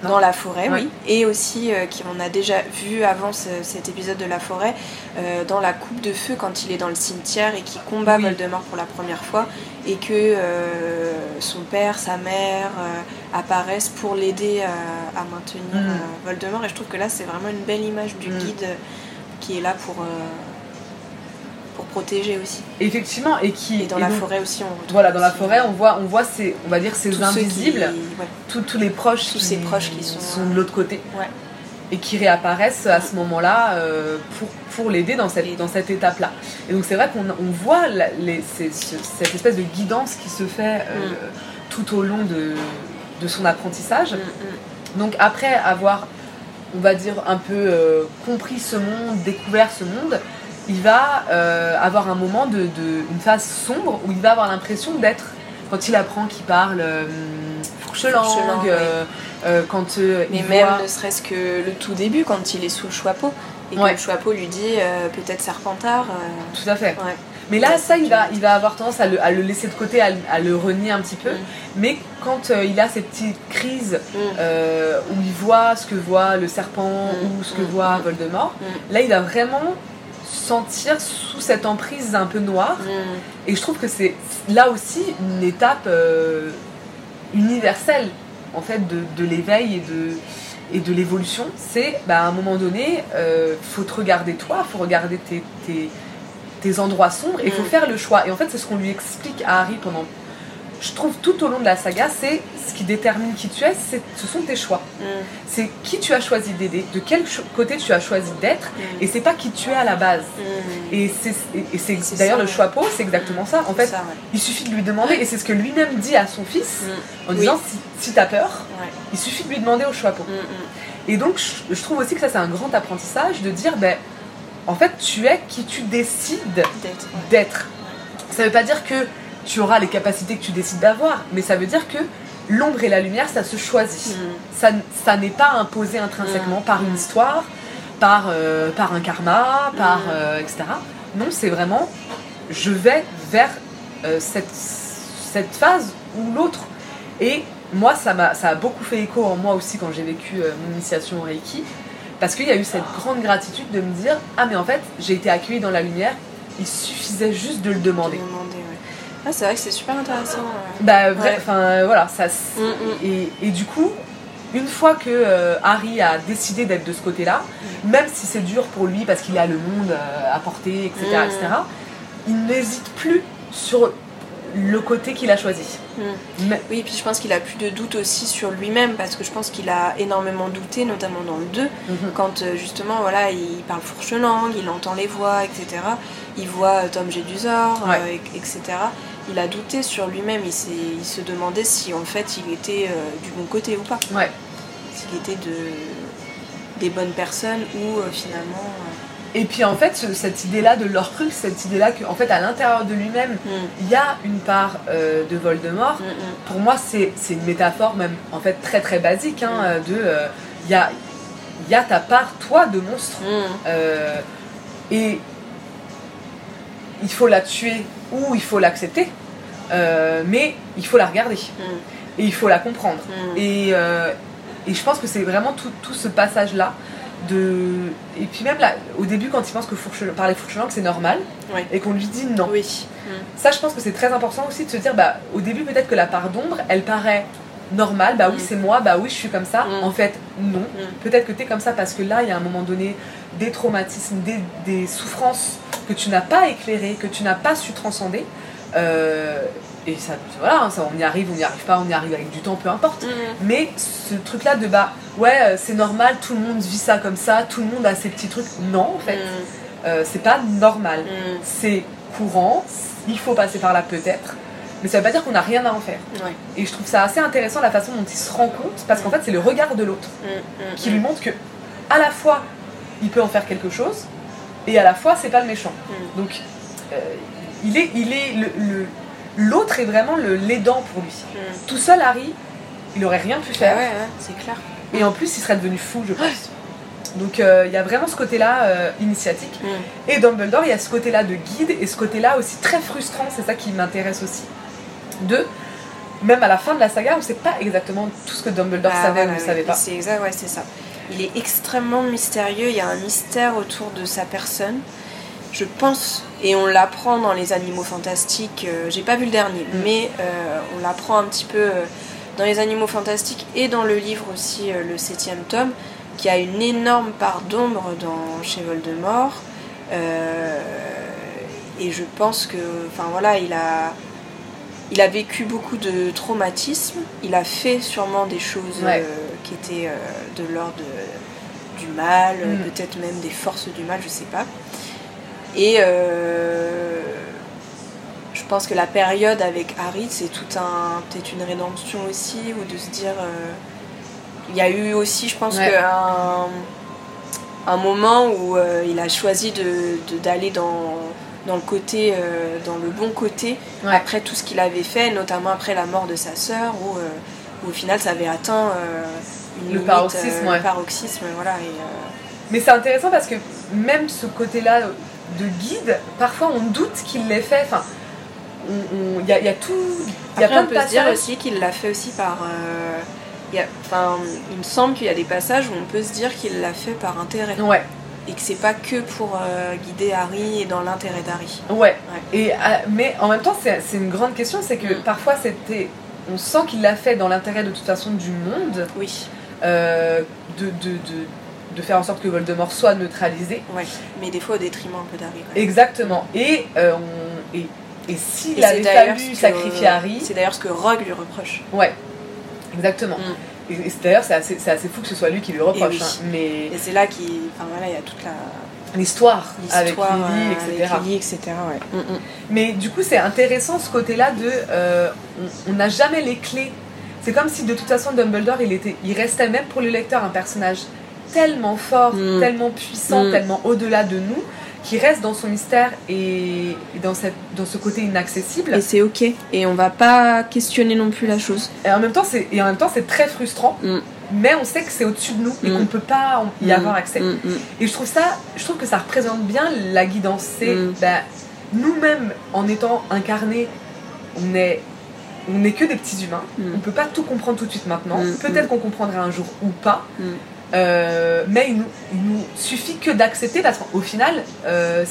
Non Dans la forêt, oui. Et aussi, euh, qu'on a déjà vu avant ce- cet épisode de la forêt, euh, dans la coupe de feu, quand il est dans le cimetière et qu'il combat Oui. Voldemort pour la première fois, et que euh, son père, sa mère euh, apparaissent pour l'aider à, à maintenir Mm. Voldemort. Et je trouve que là, c'est vraiment une belle image du Mm. guide qui est là pour, pour protéger aussi. Effectivement, et qui. Et dans et la donc, forêt aussi, on Voilà, dans la forêt, on voit, on voit ces, on va dire ces tous invisibles, qui- ouais. tous, tous les proches, Tous ces proches qui sont- de l'autre côté Ouais. et qui réapparaissent à ce moment-là euh, pour, pour l'aider dans cette, dans cette étape-là. Et donc c'est vrai qu'on on voit la- les- ces- ce- cette espèce de guidance qui se fait euh, Mm. tout au long de, de son apprentissage. Mm, mm. Donc après avoir, on va dire, un peu euh, compris ce monde, découvert ce monde, il va euh, avoir un moment de, de- une phase sombre où il va avoir l'impression d'être, quand il apprend qu'il parle euh, fourche-langue, Fourche-langue, euh, euh, quand Mais il même voit- ne serait-ce que le tout début, quand il est sous le chapeau, et Ouais. que le lui dit peut-être Serpentard. Tout à fait. ouais. Mais là, Ça, il va, il va avoir tendance à le, à le laisser de côté, à, le- à le renier un petit peu. Mm. Mais quand euh, il a ces petites crises Mm. euh, où il voit ce que voit le serpent Mm. ou ce que voit. Voldemort, là, il va vraiment sentir sous cette emprise un peu noire. Mm. Et je trouve que c'est là aussi une étape euh, universelle en fait de, de l'éveil et de, et de l'évolution. C'est bah, à un moment donné, euh, faut te regarder toi, faut regarder tes, tes, tes endroits sombres et faut Mm. faire le choix. Et en fait, c'est ce qu'on lui explique à Harry pendant. Je trouve tout au long de la saga, c'est ce qui détermine qui tu es, ce sont tes choix. Mm. C'est qui tu as choisi d'aider, de quel côté tu as choisi d'être, Mm. et c'est pas qui tu es à la base. Mm. Et c'est, d'ailleurs le ouais. chapeau, c'est exactement ça. En fait, Ça, ouais. il suffit de lui demander, et c'est ce que lui-même dit à son fils, Mm. en Oui. disant si, si t'as peur, Ouais. il suffit de lui demander au chapeau. Mm, mm. Et donc, je, je trouve aussi que ça, c'est un grand apprentissage de dire, ben, en fait, tu es qui tu décides D'être. Ça veut pas dire que tu auras les capacités que tu décides d'avoir, mais ça veut dire que l'ombre et la lumière, ça se choisit. Mm. Ça, ça n'est pas imposé intrinsèquement Mm. par une Mm. histoire, par, euh, par un karma, par, euh, etc. Non, c'est vraiment, je vais vers euh, cette, cette phase ou l'autre. Et moi, ça, m'a, ça a beaucoup fait écho en moi aussi quand j'ai vécu mon initiation au Reiki, parce qu'il y a eu cette grande gratitude de me dire, ah mais en fait, j'ai été accueillie dans la lumière, il suffisait juste de le demander. Demander, ouais. Ah, c'est vrai que c'est super intéressant. Bah, vrai, enfin voilà, ça. Mm, mm. Et, et du coup, une fois que euh, Harry a décidé d'être de ce côté-là, même si c'est dur pour lui parce qu'il a le monde euh, à porter, etc., Mm. etc., il n'hésite plus sur le côté qu'il a choisi. Mm. Mais- Oui, et puis je pense qu'il a plus de doute aussi sur lui-même parce que je pense qu'il a énormément douté, notamment dans le 2, Mhm. quand euh, justement voilà, il parle fourche-langue, il entend les voix, etc. Il voit Tom Jedusor, Ouais. euh, etc. Il a douté sur lui-même, il, se demandait si en fait il était euh, du bon côté ou pas, Ouais. s'il était de, des bonnes personnes ou euh, finalement. Et puis en fait, ce- cette idée-là de l'Orcrux, cette idée-là qu'en fait, à l'intérieur de lui-même, euh, mm, il y a une part euh, de Voldemort. mm, mm, Pour moi, c'est une métaphore même en fait très très basique hein, euh, de euh, il y, a, y a ta part toi de monstre Euh, et il faut la tuer ou il faut l'accepter, euh, mais il faut la regarder mm, et il faut la comprendre. mm. Et, euh, et je pense que c'est vraiment tout, tout ce passage-là. De... Et puis même là, au début, quand il pense que fourche... parler fourche-langue, c'est normal, Ouais. et qu'on lui dit non. Oui. Mm. Ça, je pense que c'est très important aussi de se dire, bah, au début, peut-être que la part d'ombre, elle paraît normale, bah oui, Mm. c'est moi, bah oui, je suis comme ça. En fait, non. Peut-être que tu es comme ça parce que là, il y a un moment donné des traumatismes, des, des souffrances que tu n'as pas éclairées, que tu n'as pas su transcender. Euh, et ça, voilà, hein, ça, on y arrive, on n'y arrive pas, on y arrive avec du temps, peu importe. Mm. Mais ce truc-là de bah, ouais, euh, c'est normal, tout le monde vit ça comme ça, tout le monde a ses petits trucs. Non, en fait. Mm. euh, c'est pas normal. Mm. C'est courant, il faut passer par là peut-être, mais ça veut pas dire qu'on n'a rien à en faire. Ouais. Et je trouve ça assez intéressant la façon dont il se rend compte, parce qu'en fait, c'est le regard de l'autre Mm, qui lui montre que, à la fois, il peut en faire quelque chose, et à la fois, c'est pas le méchant. Mm. Donc, euh, il est, il est le, l'autre est vraiment le l'aidant pour lui. Mm. Tout seul, Harry, il aurait rien pu faire, ouais, ouais, c'est clair. et en plus, il serait devenu fou, je pense. Donc, euh, il y a vraiment ce côté-là euh, initiatique. Mm. Et Dumbledore, il y a ce côté-là de guide et ce côté-là aussi très frustrant, c'est ça qui m'intéresse aussi. De, même à la fin de la saga, on ne sait pas exactement tout ce que Dumbledore Ah, savait ou ne savait pas. C'est exact, ouais, c'est ça. Il est extrêmement mystérieux, il y a un mystère autour de sa personne. Je pense, et on l'apprend dans les animaux fantastiques, euh, j'ai pas vu le dernier, Mm. mais euh, on l'apprend un petit peu euh, dans les animaux fantastiques et dans le livre aussi, euh, le septième tome, qui a une énorme part d'ombre dans chez Voldemort. Et je pense que, enfin voilà, il a, il a vécu beaucoup de traumatismes. Il a fait sûrement des choses Ouais. euh, qui étaient euh, de l'ordre du mal, Mm. peut-être même des forces du mal, je sais pas. Et euh, je pense que la période avec Harry, c'est tout un, peut-être une rédemption aussi, ou de se dire. euh, il y a eu aussi, je pense, Ouais. que un, un moment où euh, il a choisi de- de- d'aller dans, dans le côté, euh, dans le bon côté, Ouais. après tout ce qu'il avait fait, notamment après la mort de sa sœur, où, où au final ça avait atteint euh, une Le limite, paroxysme, euh, ouais. le paroxysme, voilà. Et, euh, Mais c'est intéressant parce que même ce côté-là de guide, parfois on doute qu'il l'ait fait. Enfin, il y, a, il y a tout. Il y a Après, plein on de peut se dire aussi qu'il l'a fait aussi par. euh, il y a- Enfin, il me semble qu'il y a des passages où on peut se dire qu'il l'a fait par intérêt Ouais, et que c'est pas que pour euh, guider Harry et dans l'intérêt d'Harry. ouais. Et, euh, mais en même temps, c'est c'est une grande question c'est que Mm. parfois c'était. On sent qu'il l'a fait dans l'intérêt de toute façon du monde, Oui, euh, de, de, de, de faire en sorte que Voldemort soit neutralisé. ouais. Mais des fois au détriment un peu d'Harry. Exactement. Et, euh, on, et, et s'il Et c'est avait d'ailleurs fallu sacrifier Harry, C'est d'ailleurs ce que Rogue lui reproche. ouais, exactement. Mm. Et, et c'est- d'ailleurs, c'est assez, assez fou que ce soit lui qui lui reproche. oui. hein. Mais Et c'est là qu'il. Enfin voilà, il y a toute la. L'histoire avec Lily, euh, etc. avec Lily, etc. Ouais. Mm, mm. Mais du coup, c'est intéressant ce côté-là de. euh, on- n'a jamais les clés. C'est comme si de toute façon Dumbledore, il, était, il restait même pour le lecteur un personnage tellement fort, Mm. tellement puissant, tellement au-delà de nous, qui reste dans son mystère et, dans, cette, dans ce côté inaccessible. Et c'est ok. Et on va pas questionner non plus la chose. Et en même temps, c'est et en même temps, c'est très frustrant. Mais on sait que c'est au-dessus de nous et Mm. qu'on peut pas y Mm, avoir accès. mm. Et je trouve ça, je trouve que ça représente bien la guidance. C'est bah, nous-mêmes, en étant incarnés, on est, on n'est que des petits humains. On peut pas tout comprendre tout de suite maintenant. Peut-être qu'on comprendra un jour ou pas. Euh, mais il nous, il nous suffit que d'accepter parce qu'au final, euh,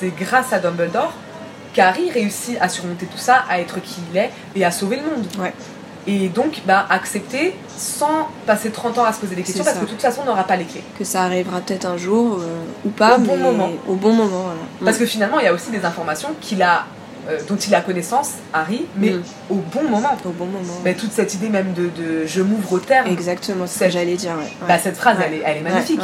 c'est grâce à Dumbledore qu'Harry réussit à surmonter tout ça, à être qui il est et à sauver le monde. Ouais. Et donc, bah, accepter sans passer 30 ans à se poser des questions parce que de toute façon, on n'aura pas les clés. Que ça arrivera peut-être un jour euh, ou pas, Au bon mais moment. au bon moment. Voilà. Parce que finalement, il y a aussi des informations qu'il a, euh, dont il a connaissance, Harry, mais Mm. au bon moment. au bon moment. Mais toute cette idée même de, de je m'ouvre au terme, Exactement, c'est ce que j'allais dire. Ouais. bah, cette phrase, Ouais. elle, est, elle est magnifique.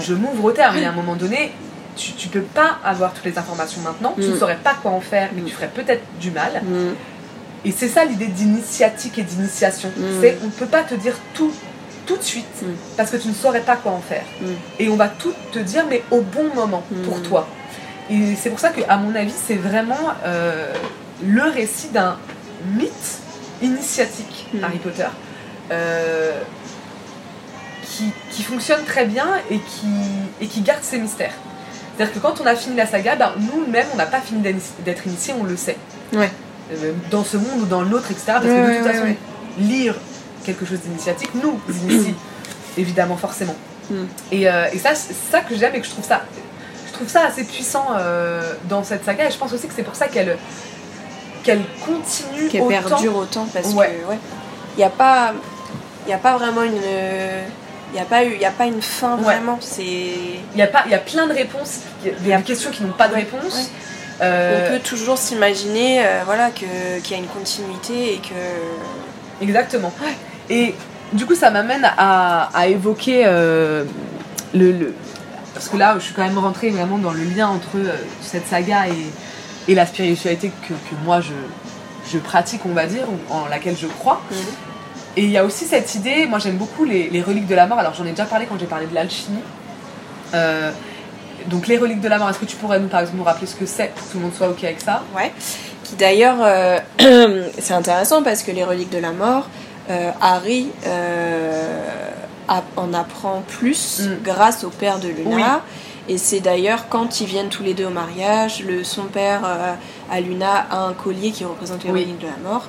Je m'ouvre au terme, et à un moment donné, tu, tu peux pas avoir toutes les informations maintenant, tu ne Mm. saurais pas quoi en faire, Mm. tu ferais peut-être du mal. Et c'est ça l'idée d'initiatique et d'initiation. Mm. C'est on ne peut pas te dire tout tout de suite Mm. parce que tu ne saurais pas quoi en faire. Mm. Et on va tout te dire mais au bon moment pour toi. Et c'est pour ça que à mon avis c'est vraiment euh, le récit d'un mythe initiatique. Harry Potter euh, qui, qui fonctionne très bien et qui, et qui garde ses mystères. C'est-à-dire que quand on a fini la saga, ben, nous-mêmes on n'a pas fini d'être initiés, on le sait. Ouais. Euh, dans ce monde ou dans l'autre, etc. Parce que Ouais, de ouais, toute façon, ouais. lire quelque chose d'initiatique nous initie, évidemment, forcément. Mm. Et, euh, et ça, c'est ça que j'aime et que je trouve ça, je trouve ça assez puissant euh, dans cette saga. Et je pense aussi que c'est pour ça qu'elle qu'elle continue autant. perdure autant parce que ouais. Il n'y a pas, il a pas vraiment une, il y a pas eu, il y a pas une fin vraiment. C'est, Il y a pas, il y a plein de réponses, il y a Il y a- des questions qui n'ont pas de Ouais, réponse. Euh, on peut toujours s'imaginer, euh, voilà, qu'il y a une continuité et que, Exactement. Et du coup, ça m'amène à, à évoquer euh, le, le- parce que là, je suis quand même rentrée vraiment dans le lien entre euh, cette saga et, et la spiritualité que, que moi je, je pratique, on va dire, ou en laquelle je crois. Mhm. Et il y a aussi cette idée, moi j'aime beaucoup les, les reliques de la mort, alors j'en ai déjà parlé quand j'ai parlé de l'alchimie. Euh, donc les reliques de la mort, est-ce que tu pourrais nous, par exemple, nous rappeler ce que c'est pour que tout le monde soit ok avec ça? Ouais. Qui d'ailleurs, euh, c'est intéressant parce que les reliques de la mort, euh, Harry euh, a- en apprend plus Mm. grâce au père de Luna. Oui. Et c'est d'ailleurs quand ils viennent tous les deux au mariage, le, son père à Luna a un collier qui représente les Oui. reliques de la mort,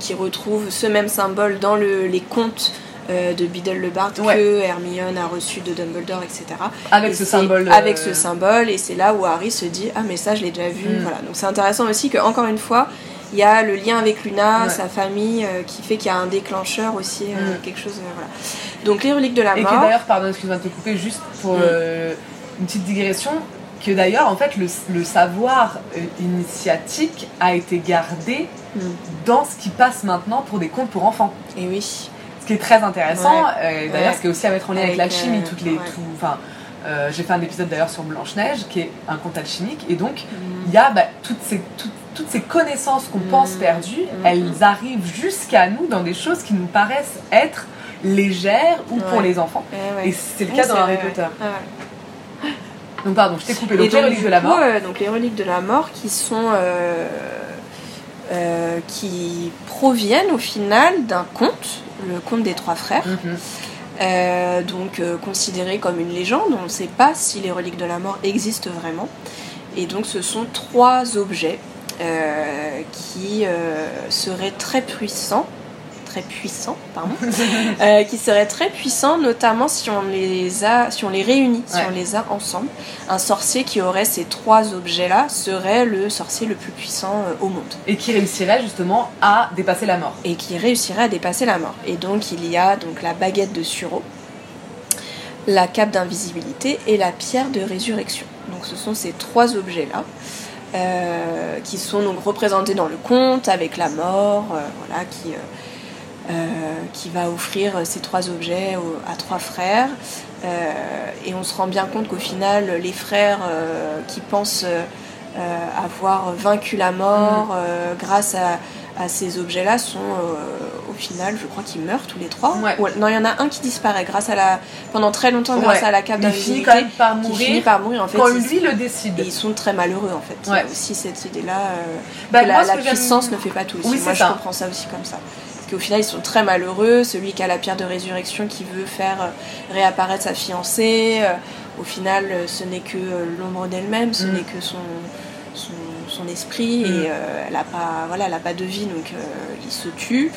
qui retrouve ce même symbole dans le- les contes euh, de Biddle le Bard Ouais. que Hermione a reçu de Dumbledore, etc. Avec Et ce symbole. Avec ce symbole, et c'est là où Harry se dit Ah, mais ça, je l'ai déjà vu. Mm. Voilà. Donc c'est intéressant aussi que, encore une fois, il y a le lien avec Luna, Ouais. sa famille, euh, qui fait qu'il y a un déclencheur aussi, euh, Mm. quelque chose. voilà. Donc les reliques de la Et mort. d'ailleurs, pardon, excuse-moi de te couper, juste pour Mm. une petite digression, que d'ailleurs, en fait, le, le savoir euh, initiatique a été gardé Mm. dans ce qui passe maintenant pour des contes pour enfants. Et oui. Qui est très intéressant, Ouais. euh, d'ailleurs, ce qui est aussi à mettre en lien avec, Avec, l'alchimie, euh, toutes les. tout- enfin, euh, j'ai fait un épisode d'ailleurs sur Blanche-Neige, qui est un conte alchimique, et donc Mm. il y a bah, toutes, ces, toutes, toutes ces connaissances qu'on Mm. pense perdues, Mm. elles arrivent jusqu'à nous dans des choses qui nous paraissent être légères ou pour les enfants. Ouais, ouais. Et c'est le cas dans Harry Potter. ouais. Donc pardon, je t'ai coupé. Donc les reliques de la mort. euh, donc les reliques de la mort qui sont euh, qui proviennent au final d'un conte, le conte des trois frères, Mhm. euh, donc euh, considéré comme une légende. On ne sait pas si les reliques de la mort existent vraiment. Et donc ce sont trois objets euh, qui seraient très puissants, très puissants, pardon, euh, qui seraient très puissants, notamment si on les a, si on les réunit, si Ouais. on les a ensemble. Un sorcier qui aurait ces trois objets-là serait le sorcier le plus puissant euh, au monde Et qui réussirait justement à dépasser la mort. et qui réussirait à dépasser la mort. Et donc il y a donc la baguette de Suro, la cape d'invisibilité et la pierre de résurrection. Donc ce sont ces trois objets-là. euh, qui sont donc représentés dans le conte avec la mort, euh, voilà, qui, euh, qui va offrir ces trois objets à trois frères. Euh, et on se rend bien compte qu'au final, les frères euh, qui pensent euh, euh, avoir vaincu la mort euh, grâce à, à ces objets-là sont euh, au final, je crois qu'ils meurent tous les trois. Ouais. Non, il y en a un qui disparaît grâce à la, pendant très longtemps grâce à la cape finit d'invisibilité, même par qui finit mourir par mourir en fait. quand lui le décide. et ils sont très malheureux en fait. Il y Ouais. a aussi cette idée-là euh, Bah, la, la puissance ne fait pas tout. Oui, Moi je comprends ça aussi comme ça. Qu'au final ils sont très malheureux. Celui qui a la pierre de résurrection qui veut faire euh, réapparaître sa fiancée, euh, au final euh, ce n'est que l'ombre d'elle-même, ce Mm. n'est que son, son, son esprit Mm. et euh, elle n'a pas, voilà, elle a pas de vie donc euh, il se tue.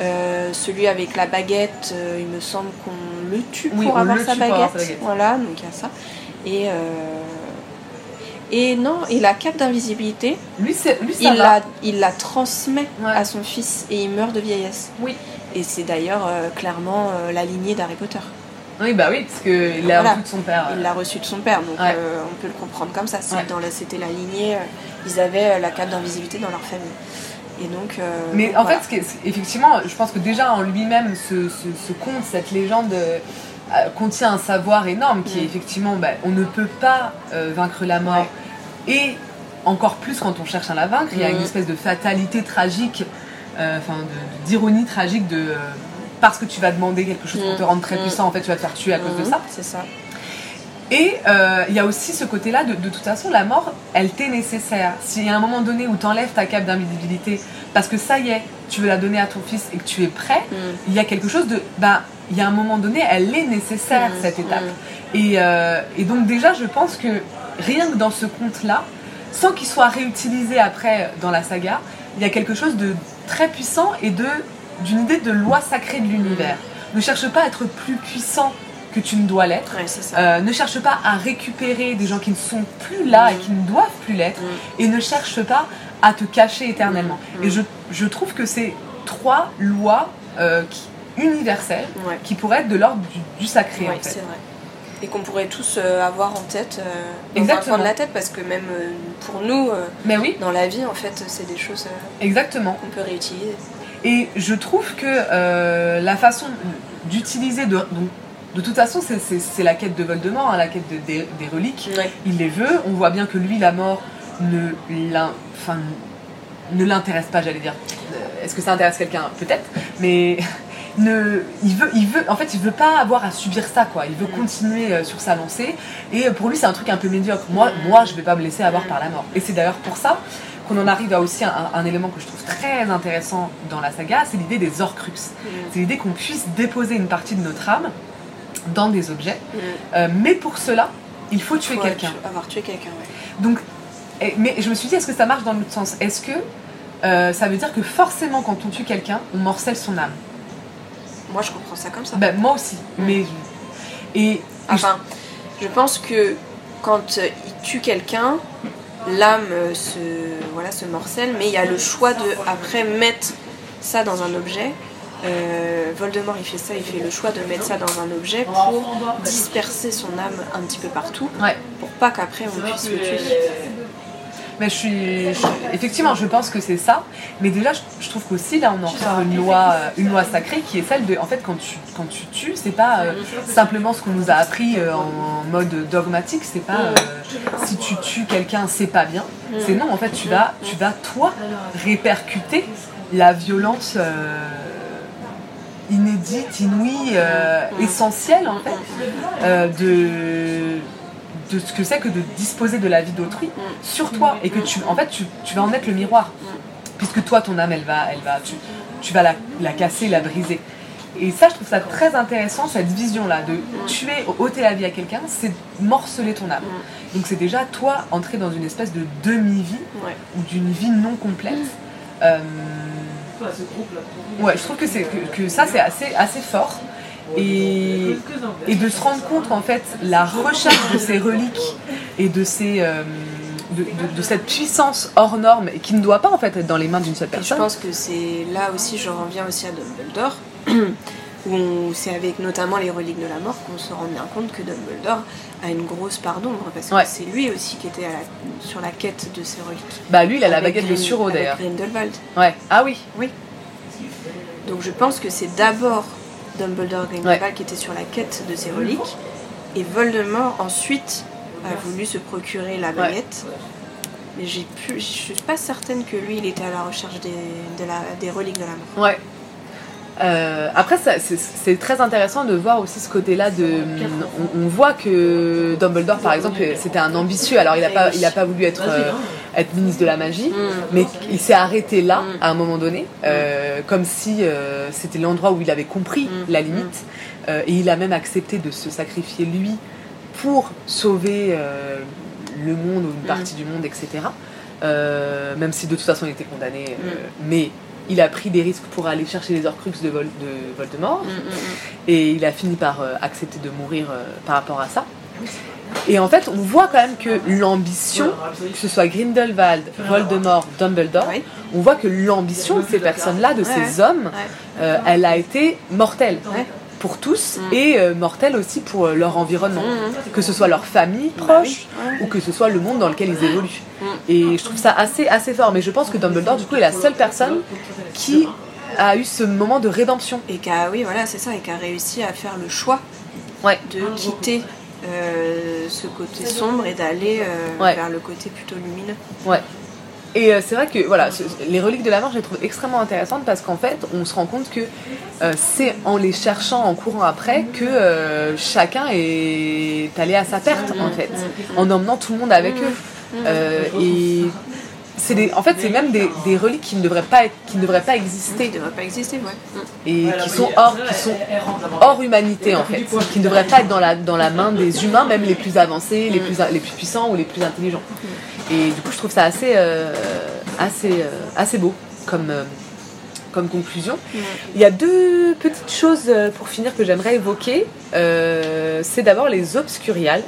Euh, celui avec la baguette, il me semble qu'on le tue pour avoir sa tue pour avoir baguette. sa baguette. Voilà, donc il y a ça. Et, et non, et la cape d'invisibilité, Lui, ça il va. la, il la transmet Ouais. à son fils et il meurt de vieillesse. Oui. Et c'est d'ailleurs euh, clairement euh, la lignée d'Harry Potter. Oui, bah oui, parce qu'il a Voilà. reçu de son père. Il l'a reçu de son père, donc Ouais. euh, on peut le comprendre comme ça. Ouais. la- C'était la lignée, euh, ils avaient euh, la cape d'invisibilité dans leur famille. Et donc. euh, Mais donc, en voilà. fait, effectivement, je pense que déjà en lui-même, ce, ce, ce conte, cette légende euh, euh, contient un savoir énorme qui est Mm. effectivement, bah, on ne peut pas euh, vaincre la mort. Et encore plus quand on cherche à la vaincre, il y a une Mm. espèce de fatalité tragique, euh, enfin d'ironie tragique de... euh, parce que tu vas demander quelque chose pour Mm. te rendre très Mm. puissant, en fait tu vas te faire tuer à cause de Mhm, ça. C'est ça. Et euh, il y a aussi ce côté-là, de, de toute façon, la mort, elle t'est nécessaire. S'il y a un moment donné où tu enlèves ta cape d'invisibilité, parce que ça y est, tu veux la donner à ton fils et que tu es prêt, Mm. il y a quelque chose de... Bah, il y a un moment donné, elle est nécessaire, Mm, cette étape. mm. Et, euh, et donc déjà, je pense que rien que dans ce conte-là, sans qu'il soit réutilisé après dans la saga, il y a quelque chose de très puissant et de d'une idée de loi sacrée de l'univers. Ne cherche pas à être plus puissant que tu ne dois l'être. Ouais. Euh, ne cherche pas à récupérer des gens qui ne sont plus là et Mm. qui ne doivent plus l'être. Mm. Et ne cherche pas à te cacher éternellement. Mm. Et je, je trouve que c'est trois lois euh, qui- universelles Ouais. qui pourraient être de l'ordre du, du sacré Ouais, en fait. c'est vrai. Et qu'on pourrait tous euh, avoir en tête, euh, Exactement. de la tête, parce que même euh, pour nous, euh, Mais oui, dans la vie, en fait, c'est des choses exactement. qu'on peut réutiliser. Et je trouve que la façon d'utiliser, de, donc, De toute façon, c'est- la quête de Voldemort, hein, la quête de- des, des reliques. Ouais. Il les veut. On voit bien que lui, la mort, ne l'intéresse pas, j'allais dire. Est-ce que ça intéresse quelqu'un? Peut-être. Mais ne, il veut, il veut, en fait, il veut pas avoir à subir ça, quoi. Il veut continuer euh, sur sa lancée. Et euh, pour lui, c'est un truc un peu médiocre. Moi, moi, je vais pas me laisser avoir par la mort. Et c'est d'ailleurs pour ça qu'on en arrive à aussi un, un élément que je trouve très intéressant dans la saga, c'est l'idée des Horcruxes. C'est l'idée qu'on puisse déposer une partie de notre âme dans des objets. Euh, mais pour cela, il faut tuer quelqu'un. Avoir tué quelqu'un, ouais. Donc, et- mais je me suis dit, est-ce que ça marche dans l'autre sens? Est-ce que euh, ça veut dire que forcément, quand on tue quelqu'un, on morcelle son âme? Moi, je comprends ça comme ça. ben, Moi aussi. Mais et, Enfin, je pense que quand euh, il tue quelqu'un, l'âme euh, se, voilà, se morcelle, mais il y a le choix de après mettre ça dans un objet. Euh, Voldemort il fait ça, il fait le choix de mettre ça dans un objet pour disperser son âme un petit peu partout, ouais. pour pas qu'après on puisse le tuer. Mais je suis, je- effectivement, je pense que c'est ça. Mais déjà, je, je trouve qu'aussi là, on en ressort une loi, euh, une loi sacrée qui est celle de, en fait, quand tu, quand tu tues, c'est pas euh, simplement ce qu'on nous a appris euh, en mode dogmatique. C'est pas euh, si tu tues quelqu'un, c'est pas bien. C'est non, en fait, tu vas, tu vas toi répercuter la violence. inédite, inouïe, euh, essentielle en fait, de, de ce que c'est que de disposer de la vie d'autrui sur toi et que tu, en fait, tu, tu vas en être le miroir, puisque toi, ton âme, elle va, elle va, tu, tu vas la, la casser, la briser. Et ça, je trouve ça très intéressant, cette vision-là, de tuer, ôter la vie à quelqu'un, c'est morceler ton âme. Donc c'est déjà toi entrer dans une espèce de demi-vie Ouais. ou d'une vie non complète. Euh, ouais, je trouve que, c'est, que, que ça c'est assez, assez fort. Et, et de se rendre compte qu'en fait la recherche de ces reliques et de, ces, euh, de, de- de cette puissance hors norme et qui ne doit pas en fait être dans les mains d'une seule Et je personne. pense que c'est là aussi, je reviens aussi à Dumbledore, où c'est avec notamment les reliques de la mort qu'on se rend bien compte que Dumbledore a une grosse part d'ombre, parce que Ouais. c'est lui aussi qui était à la- sur la quête de ces reliques. Bah lui il a la Avec baguette de avec d'ailleurs. Grindelwald. Ouais. Ah oui. Oui. Donc je pense que c'est d'abord Dumbledore Grindelwald qui était sur la quête de ces reliques, et Voldemort ensuite a voulu se procurer la baguette. Mais j'ai pu, je suis pas certaine que lui, il était à la recherche des, de la- des reliques de la mort. Ouais. Euh, après, ça- c'est- c'est très intéressant de voir aussi ce côté-là. De, on, on voit que Dumbledore, par exemple, c'était un ambitieux. Alors, il n'a pas, il a pas voulu être, euh, être ministre de la magie, mais il s'est arrêté là à un moment donné, euh, comme si euh, c'était l'endroit où il avait compris la limite. Euh, et il a même accepté de se sacrifier lui pour sauver le monde ou une partie du monde, etc. Même si de toute façon il était condamné, mais il a pris des risques pour aller chercher les Horcruxes de, Vol- de Voldemort et il a fini par accepter de mourir par rapport à ça. Et en fait, on voit quand même que l'ambition, que ce soit Grindelwald, Voldemort, Dumbledore, Oui. on voit que l'ambition de ces personnes-là, de ces hommes, Ouais. euh, elle a été mortelle Ouais. pour tous et euh, mortelle aussi pour euh, leur environnement, que ce soit leur famille proche oui. ou que ce soit le monde dans lequel ils évoluent. Et je trouve ça assez, assez fort, mais je pense que Dumbledore, du coup, est la seule personne qui a eu ce moment de rédemption. Et qui a, oui, voilà, c'est ça, et qui a réussi à faire le choix Ouais. de quitter euh, ce côté sombre et d'aller euh, Ouais. vers le côté plutôt lumineux. Ouais. Et euh, c'est vrai que voilà, ce- les reliques de la mort, je les trouve extrêmement intéressantes parce qu'en fait, on se rend compte que c'est en les cherchant, en courant après, que chacun est allé à sa perte, en fait, en emmenant tout le monde avec eux. Et des, en fait, c'est même des, des reliques qui ne devraient pas, être- qui ne devraient pas Qui exister ne devrait pas exister, ouais. et qui sont hors, qui sont hors humanité en fait, qui ne devraient pas être dans la, dans la main des humains, même les plus avancés, les plus, les plus puissants ou les plus intelligents. Et du coup, je trouve ça assez, euh, assez, euh, assez beau comme, euh, comme conclusion. Il y a deux petites choses pour finir que j'aimerais évoquer. Euh, c'est d'abord les obscuriales.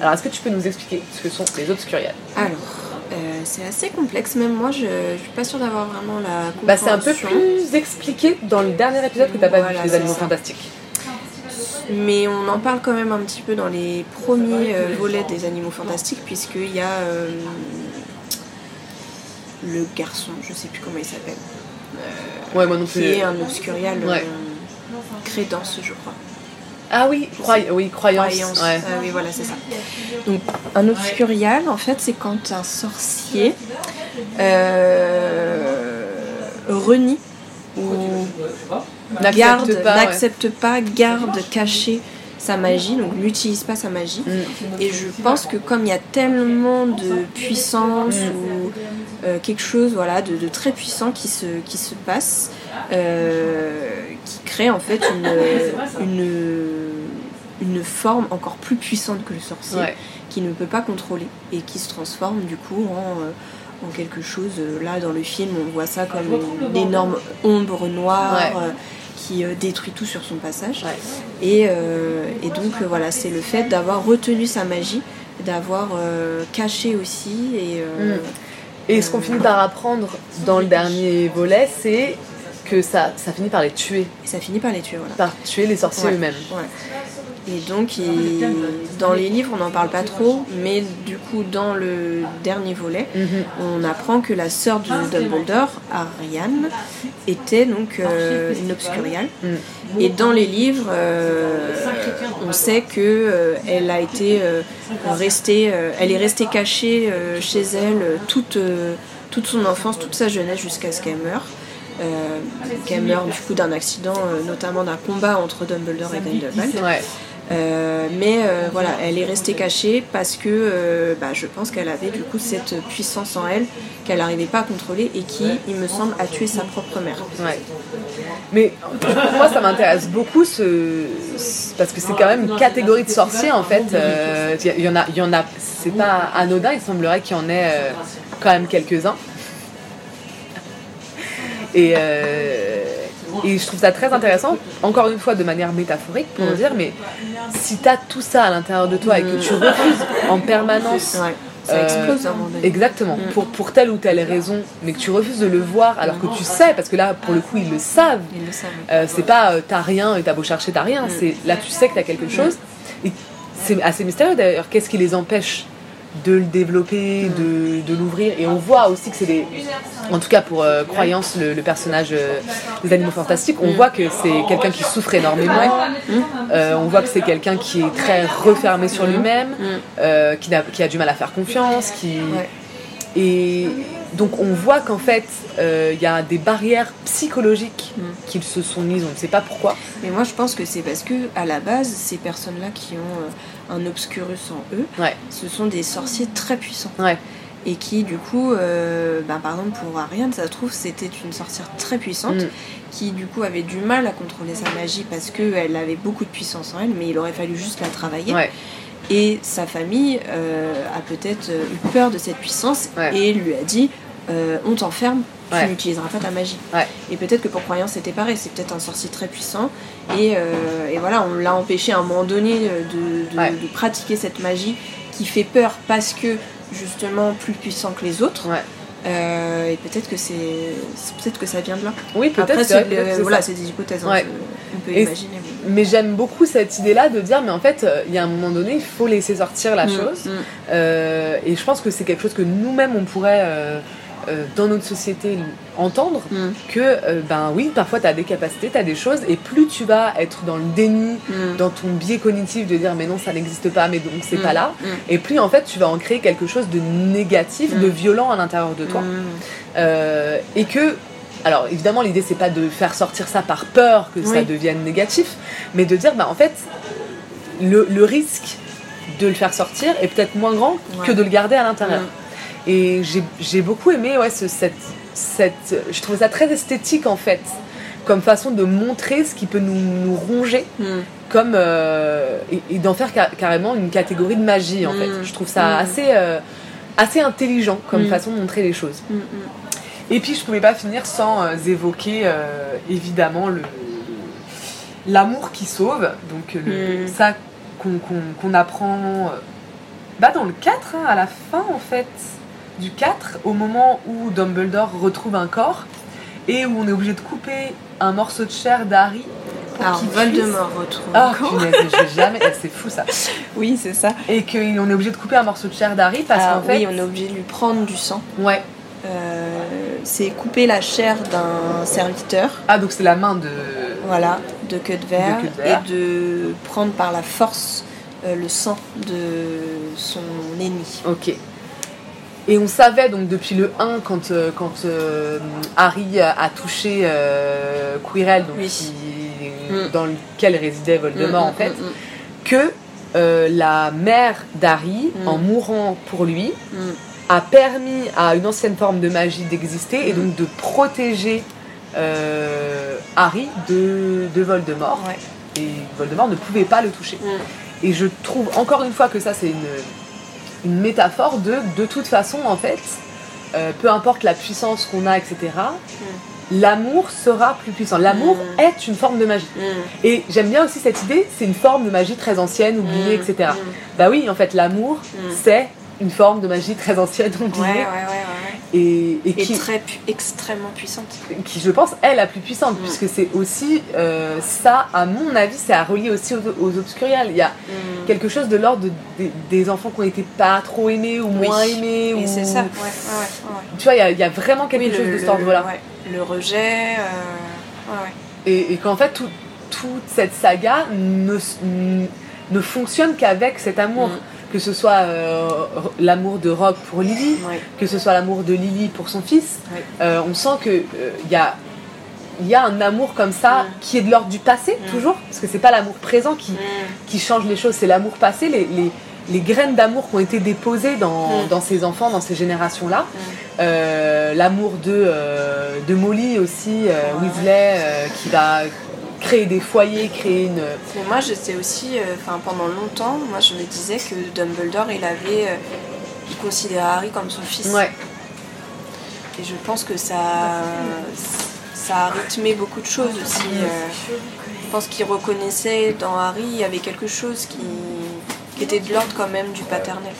Alors, est-ce que tu peux nous expliquer ce que sont les obscuriales? Alors, euh, c'est assez complexe, même moi, je, je suis pas sûre d'avoir vraiment la bah, C'est un peu compréhension. plus expliqué dans le dernier épisode que tu n'as pas Voilà, vu, les animaux ça. fantastiques. Mais on en parle quand même un petit peu dans les premiers euh, volets des Animaux Fantastiques, puisqu'il y a euh, le garçon, je sais plus comment il s'appelle, Ouais, moi non qui plus. est un obscurial, Ouais. Crédence, je crois. Ah oui, croy- oui croyance. croyance. ouais. Euh, oui, voilà, c'est ça. Donc, un obscurial, en fait, c'est quand un sorcier euh, renie ou N'accepte garde, pas, ouais. n'accepte pas, garde caché sa magie, donc n'utilise pas sa magie. Mm. Et je pense que comme il y a tellement de puissance ou euh, quelque chose voilà, de, de très puissant qui se, qui se passe, euh, qui crée en fait une, une, une forme encore plus puissante que le sorcier, Ouais. qui ne peut pas contrôler et qui se transforme du coup en, euh, en quelque chose. Là dans le film, on voit ça comme une énorme ombre noire. Ouais. Qui euh, détruit tout sur son passage. Ouais. Et, euh, et donc euh, voilà, c'est le fait d'avoir retenu sa magie, d'avoir caché aussi. Et, Mm. Et ce qu'on finit par apprendre dans le dernier volet, c'est que ça, ça finit par les tuer, et ça finit par les tuer. Voilà. par tuer les sorciers Ouais. eux-mêmes. Ouais. Et donc, il- dans les livres, on n'en parle pas trop, mais du coup, dans le dernier volet, Mhm. on apprend que la sœur de Dumbledore, Ariane, était donc euh, une obscuriale. Mm. Et dans les livres, euh, on sait que euh, elle a été euh, restée, euh, elle est restée cachée euh, chez elle toute, euh, toute son enfance, toute sa jeunesse jusqu'à ce qu'elle meure. Euh, qu'elle meure du coup d'un accident, euh, notamment d'un combat entre Dumbledore et Grindelwald. Ouais. Euh, mais euh, voilà, elle est restée cachée parce que euh, bah, je pense qu'elle avait du coup cette puissance en elle qu'elle n'arrivait pas à contrôler et qui, il me semble, a tué sa propre mère. Ouais. Mais pour moi, ça m'intéresse beaucoup ce... ce- parce que c'est quand même une catégorie de sorciers en fait. Il y, y en a, il y en a. C'est pas anodin. Il semblerait qu'il y en ait quand même quelques-uns. Et, euh, et je trouve ça très intéressant, encore une fois de manière métaphorique, pour Mm. dire, mais si tu as tout ça à l'intérieur de toi et que tu refuses en permanence Ouais, ça Euh, explose. Exactement, pour, pour telle ou telle raison, mais que tu refuses de le voir alors que tu sais, parce que là, pour le coup, ils le savent. Euh, c'est pas euh, t'as rien et t'as beau chercher, t'as rien. C'est là, tu sais que t'as quelque chose. Et c'est assez mystérieux d'ailleurs. Qu'est-ce qui les empêche de le développer, de, de l'ouvrir Et on voit aussi que c'est des. En tout cas, pour euh, Croyance, le, le personnage euh, des animaux fantastiques, on voit que c'est quelqu'un qui souffre énormément. Euh, on voit que c'est quelqu'un qui est très refermé sur lui-même, euh, qui, a du mal à faire confiance, qui. Ouais. Et donc on voit qu'en fait, il y a des barrières psychologiques Mm. qu'ils se sont mises, on ne sait pas pourquoi. Mais moi, je pense que c'est parce que, à la base, ces personnes-là qui ont un obscurus en eux, Ouais, ce sont des sorciers très puissants. ouais, Et qui, du coup, euh, ben, par exemple, pour Ariane, ça se trouve, c'était une sorcière très puissante. Mm. qui du coup avait du mal à contrôler sa magie parce qu'elle avait beaucoup de puissance en elle, mais il aurait fallu juste la travailler. ouais, Et sa famille euh, a peut-être eu peur de cette puissance et lui a dit euh, on t'enferme, tu Ouais. n'utiliseras pas ta magie. Ouais. Et peut-être que pour Croyance c'était pareil, c'est peut-être un sorcier très puissant et, euh, et voilà, on l'a empêché à un moment donné euh, de, de- Ouais. de pratiquer cette magie qui fait peur parce que justement plus puissant que les autres. ouais. Euh, et peut-être que c'est peut-être que ça vient de là. Oui, peut-être. C'est c'est voilà, c'est des hypothèses, hein, Ouais. on peut Et- imaginer. mais- Mais j'aime beaucoup cette idée-là de dire, mais en fait, il y a un moment donné, il faut laisser sortir la Mm, chose. mm. Euh, et je pense que c'est quelque chose que nous-mêmes, on pourrait, euh, dans notre société, entendre. Mm. Que, euh, ben oui, parfois, tu as des capacités, tu as des choses, et plus tu vas être dans le déni, Mm. dans ton biais cognitif de dire, mais non, ça n'existe pas, mais donc c'est Mm. pas là. Et plus, en fait, tu vas en créer quelque chose de négatif, de violent à l'intérieur de toi. Euh, et que, alors évidemment, l'idée c'est pas de faire sortir ça par peur que ça devienne négatif, mais de dire, bah en fait, le, le risque de le faire sortir est peut-être moins grand Ouais. que de le garder à l'intérieur. Et j'ai- j'ai beaucoup aimé ouais, ce, cette, cette. Je trouvais ça très esthétique en fait, comme façon de montrer ce qui peut nous, nous ronger, Mm. comme. euh, et et d'en faire ca- carrément une catégorie de magie en Mm. fait. Je trouve ça Mm. assez. euh, assez intelligent comme Mm. façon de montrer les choses. Et puis je pouvais pas finir sans euh, évoquer évidemment le l'amour qui sauve, donc le- ça qu'on qu'on- qu'on apprend bah, dans le 4, hein, à la fin en fait du 4, au moment où Dumbledore retrouve un corps et où on est obligé de couper un morceau de chair d'Harry. Alors, qu'il Voldemort retrouve. Ah jamais, eh, c'est fou ça. Oui, c'est ça. Et qu'on est obligé de couper un morceau de chair d'Harry parce Ah, qu'en fait, oui, on est obligé de lui prendre du sang. ouais. Euh, c'est couper la chair d'un serviteur, Ah donc c'est la main de. voilà, de queue de verre, De queue de verre. et de prendre par la force euh, le sang de son ennemi. Ok. Et on savait donc depuis le 1, quand, euh, quand euh, Harry a, touché euh, Quirrell, donc Oui. qui- Mm. dans lequel résidait Voldemort Mm, en fait, mm, mm, que euh, la mère d'Harry, en mourant pour lui, a permis à une ancienne forme de magie d'exister et donc de protéger Harry de, de Voldemort. Ouais. Et Voldemort ne pouvait pas le toucher. Et je trouve encore une fois que ça c'est une, une métaphore de de toute façon en fait, euh, peu importe la puissance qu'on a, etc., l'amour sera plus puissant. L'amour Mm. est une forme de magie. Mm. Et j'aime bien aussi cette idée, c'est une forme de magie très ancienne, oubliée, Mm. etc. Mm. Bah oui, en fait, l'amour, Mm. c'est une forme de magie très ancienne, Ouais, oubliée, ouais, ouais, ouais. et, et Et qui, très pu- extrêmement puissante. qui, je pense, est la plus puissante, Mm. puisque c'est aussi euh, ça, à mon avis, c'est à relier aussi aux, aux obscuriales. Il y a Mm. quelque chose de l'ordre de- des, des enfants qui ont été pas trop aimés ou Oui. moins aimés. Et ou... c'est ça. Tu vois, il y a- il y, a vraiment quelque Oui, chose le- de cet ordre-là. le rejet, euh. Et, et qu'en fait, tout- toute cette saga ne, ne fonctionne qu'avec cet amour. Mm. Que ce soit euh, l'amour de Rogue pour Lily, que ce soit l'amour de Lily pour son fils. Euh, on sent qu'il y, a, y a un amour comme ça qui est de l'ordre du passé, toujours. Parce que c'est pas l'amour présent qui, qui change les choses, c'est l'amour passé, les, les, les graines d'amour qui ont été déposées dans, dans ces enfants, dans ces générations-là. Euh, l'amour de, euh, de Molly aussi, euh. Weasley, euh, qui va créer des foyers, créer une... Mais moi, je sais aussi, euh, enfin pendant longtemps, moi je me disais que Dumbledore, il avait, euh, il considérait Harry comme son fils. Ouais, Et je pense que ça, ça a rythmé beaucoup de choses aussi. euh. je pense qu'il reconnaissait dans Harry, il y avait quelque chose qui, qui était de l'ordre quand même du paternel.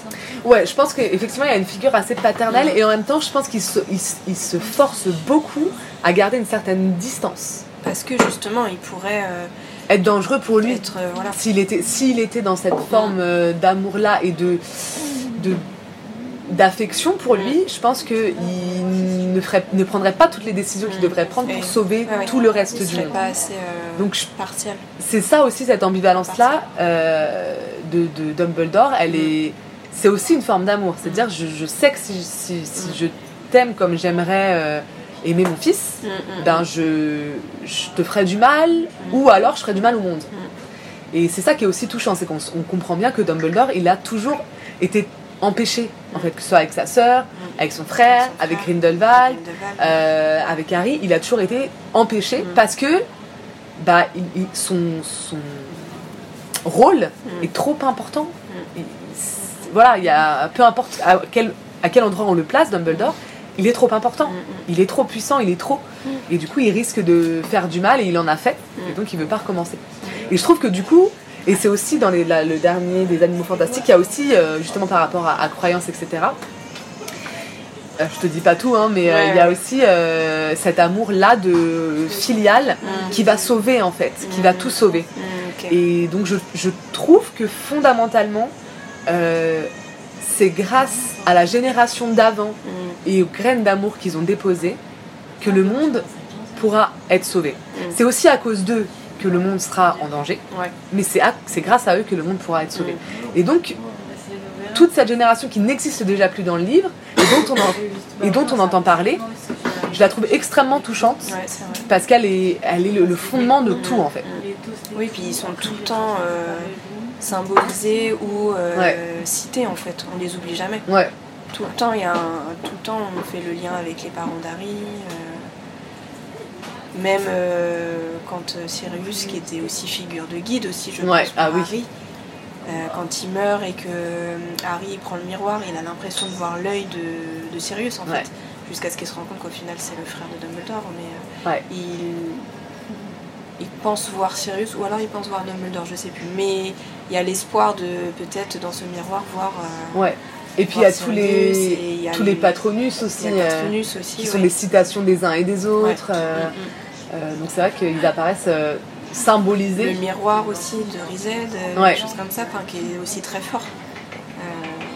ouais je pense qu'effectivement il y a une figure assez paternelle et en même temps je pense qu'il se, il, se- il se force beaucoup à garder une certaine distance. Parce que justement, il pourrait euh, Être dangereux pour lui. euh, voilà. S'il était, s'il était dans cette forme euh, d'amour-là et de, de, d'affection pour lui, je pense qu'il ne, ferait, ne prendrait pas toutes les décisions qu'il Mm. devrait prendre pour sauver Ouais, ouais. tout le reste Il du monde. pas assez euh, Donc je- partial. c'est ça aussi cette ambivalence-là euh, de, de Dumbledore, elle est, c'est aussi une forme d'amour. C'est-à-dire je, je sais que si, si, si je t'aime comme j'aimerais euh, aimer mon fils, Mm, mm. ben je, je te ferai du mal ou alors je ferai du mal au monde. Et c'est ça qui est aussi touchant, c'est qu'on comprend bien que Dumbledore, il a toujours été empêché, en fait, que ce soit avec sa sœur, avec son frère, Son avec frère, Grindelwald, Grindelwald. euh, avec Harry, il a toujours été empêché Mm. parce que bah, il- il- son, son rôle Mm. est trop important. Il- voilà, il y a, peu importe à quel, à quel endroit on le place, Dumbledore, il est trop important. Mm, mm. Il est trop puissant, il est trop. Et du coup, il risque de faire du mal et il en a fait. Et Mm. donc, il veut pas recommencer. Et je trouve que du coup, et c'est aussi dans les- la- le dernier des Animaux Fantastiques, il y a aussi, euh, justement par rapport à, à croyances, etc. Euh, je te dis pas tout, hein, mais euh, il y a aussi euh, cet amour-là de filial Mm. qui va sauver en fait, qui va Mm. tout sauver. Mm. Et donc je, je trouve que fondamentalement, c'est grâce à la génération d'avant Mm, et aux graines d'amour qu'ils ont déposées que le monde pourra être sauvé. Mm. C'est aussi à cause d'eux que le monde sera en danger, ouais. mais c'est grâce à eux que le monde pourra être sauvé. Mm. Et donc, toute cette génération qui n'existe déjà plus dans le livre et dont on, en- et dont on entend parler, je la trouve extrêmement touchante Ouais, parce qu'elle est, elle est le, le fondement de tout en fait. Oui, puis ils sont tout le temps euh, symbolisés ou euh, Ouais. cités en fait. On les oublie jamais. Ouais, Tout le temps, il y a un- tout le temps, on fait le lien avec les parents d'Harry. euh, même euh, quand euh, Sirius, qui était aussi figure de guide aussi, je Ouais, pense, pour ah. Harry, quand il meurt et que Harry prend le miroir, il a l'impression de voir l'œil de, de Sirius en fait, jusqu'à ce qu'il se rende compte qu'au final c'est le frère de Dumbledore, mais il, il pense voir Sirius ou alors il pense voir Dumbledore, je sais plus. Mais il y a l'espoir de peut-être dans ce miroir voir. euh, ouais. Et puis il y a tous les, il y a tous les patronus aussi, euh, Patronus aussi. qui ouais. sont les citations des uns et des autres. euh, Mm, mm. donc c'est vrai qu'ils apparaissent euh, Le symbolisés. miroir aussi de Rized, Ouais. des choses comme ça, qui est aussi très fort.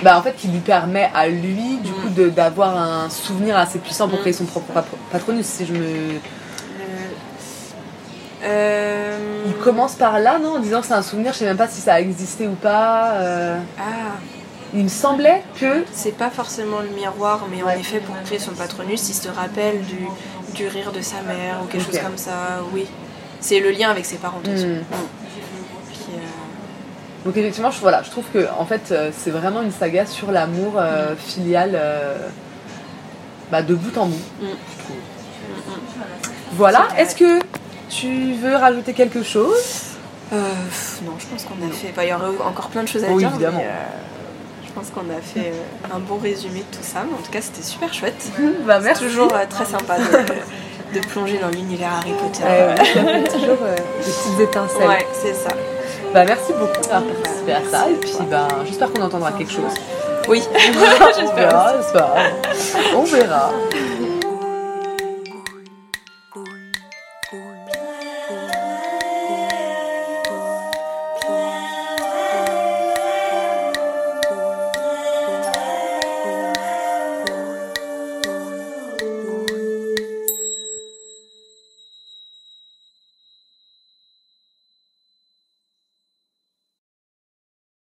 Bah, en fait, qui lui permet à lui, du Mm. coup, d'avoir un souvenir assez puissant pour créer son propre pa- patronus, si je me... Euh, Il commence par là, non En disant que c'est un souvenir, je sais même pas si ça a existé ou pas. euh. Ah, Il me semblait que. c'est pas forcément le miroir, mais en effet, pour créer son patronus, il se rappelle du, du rire de sa mère ou quelque chose comme ça, oui. C'est le lien avec ses parents, de toute façon. Hmm. Mm. Euh, Donc effectivement, je, voilà, je trouve que en fait, c'est vraiment une saga sur l'amour euh, filial euh, bah, de bout en bout. Mm. je trouve. Voilà. Est-ce que tu veux rajouter quelque chose? Euh, non, je pense qu'on a fait. bah, Il y aurait encore plein de choses à Oui, dire. évidemment. mais, euh, je pense qu'on a fait euh, un bon résumé de tout ça. Mais en tout cas, c'était super chouette. Bah C'est toujours très sympa de, de plonger dans l'univers Harry Potter. Ouais, ouais, toujours des petites étincelles. Ouais, c'est ça. Bah merci beaucoup d'avoir participé à ça et puis bah, j'espère qu'on entendra quelque chose. Oui. On verra, j'espère. On verra.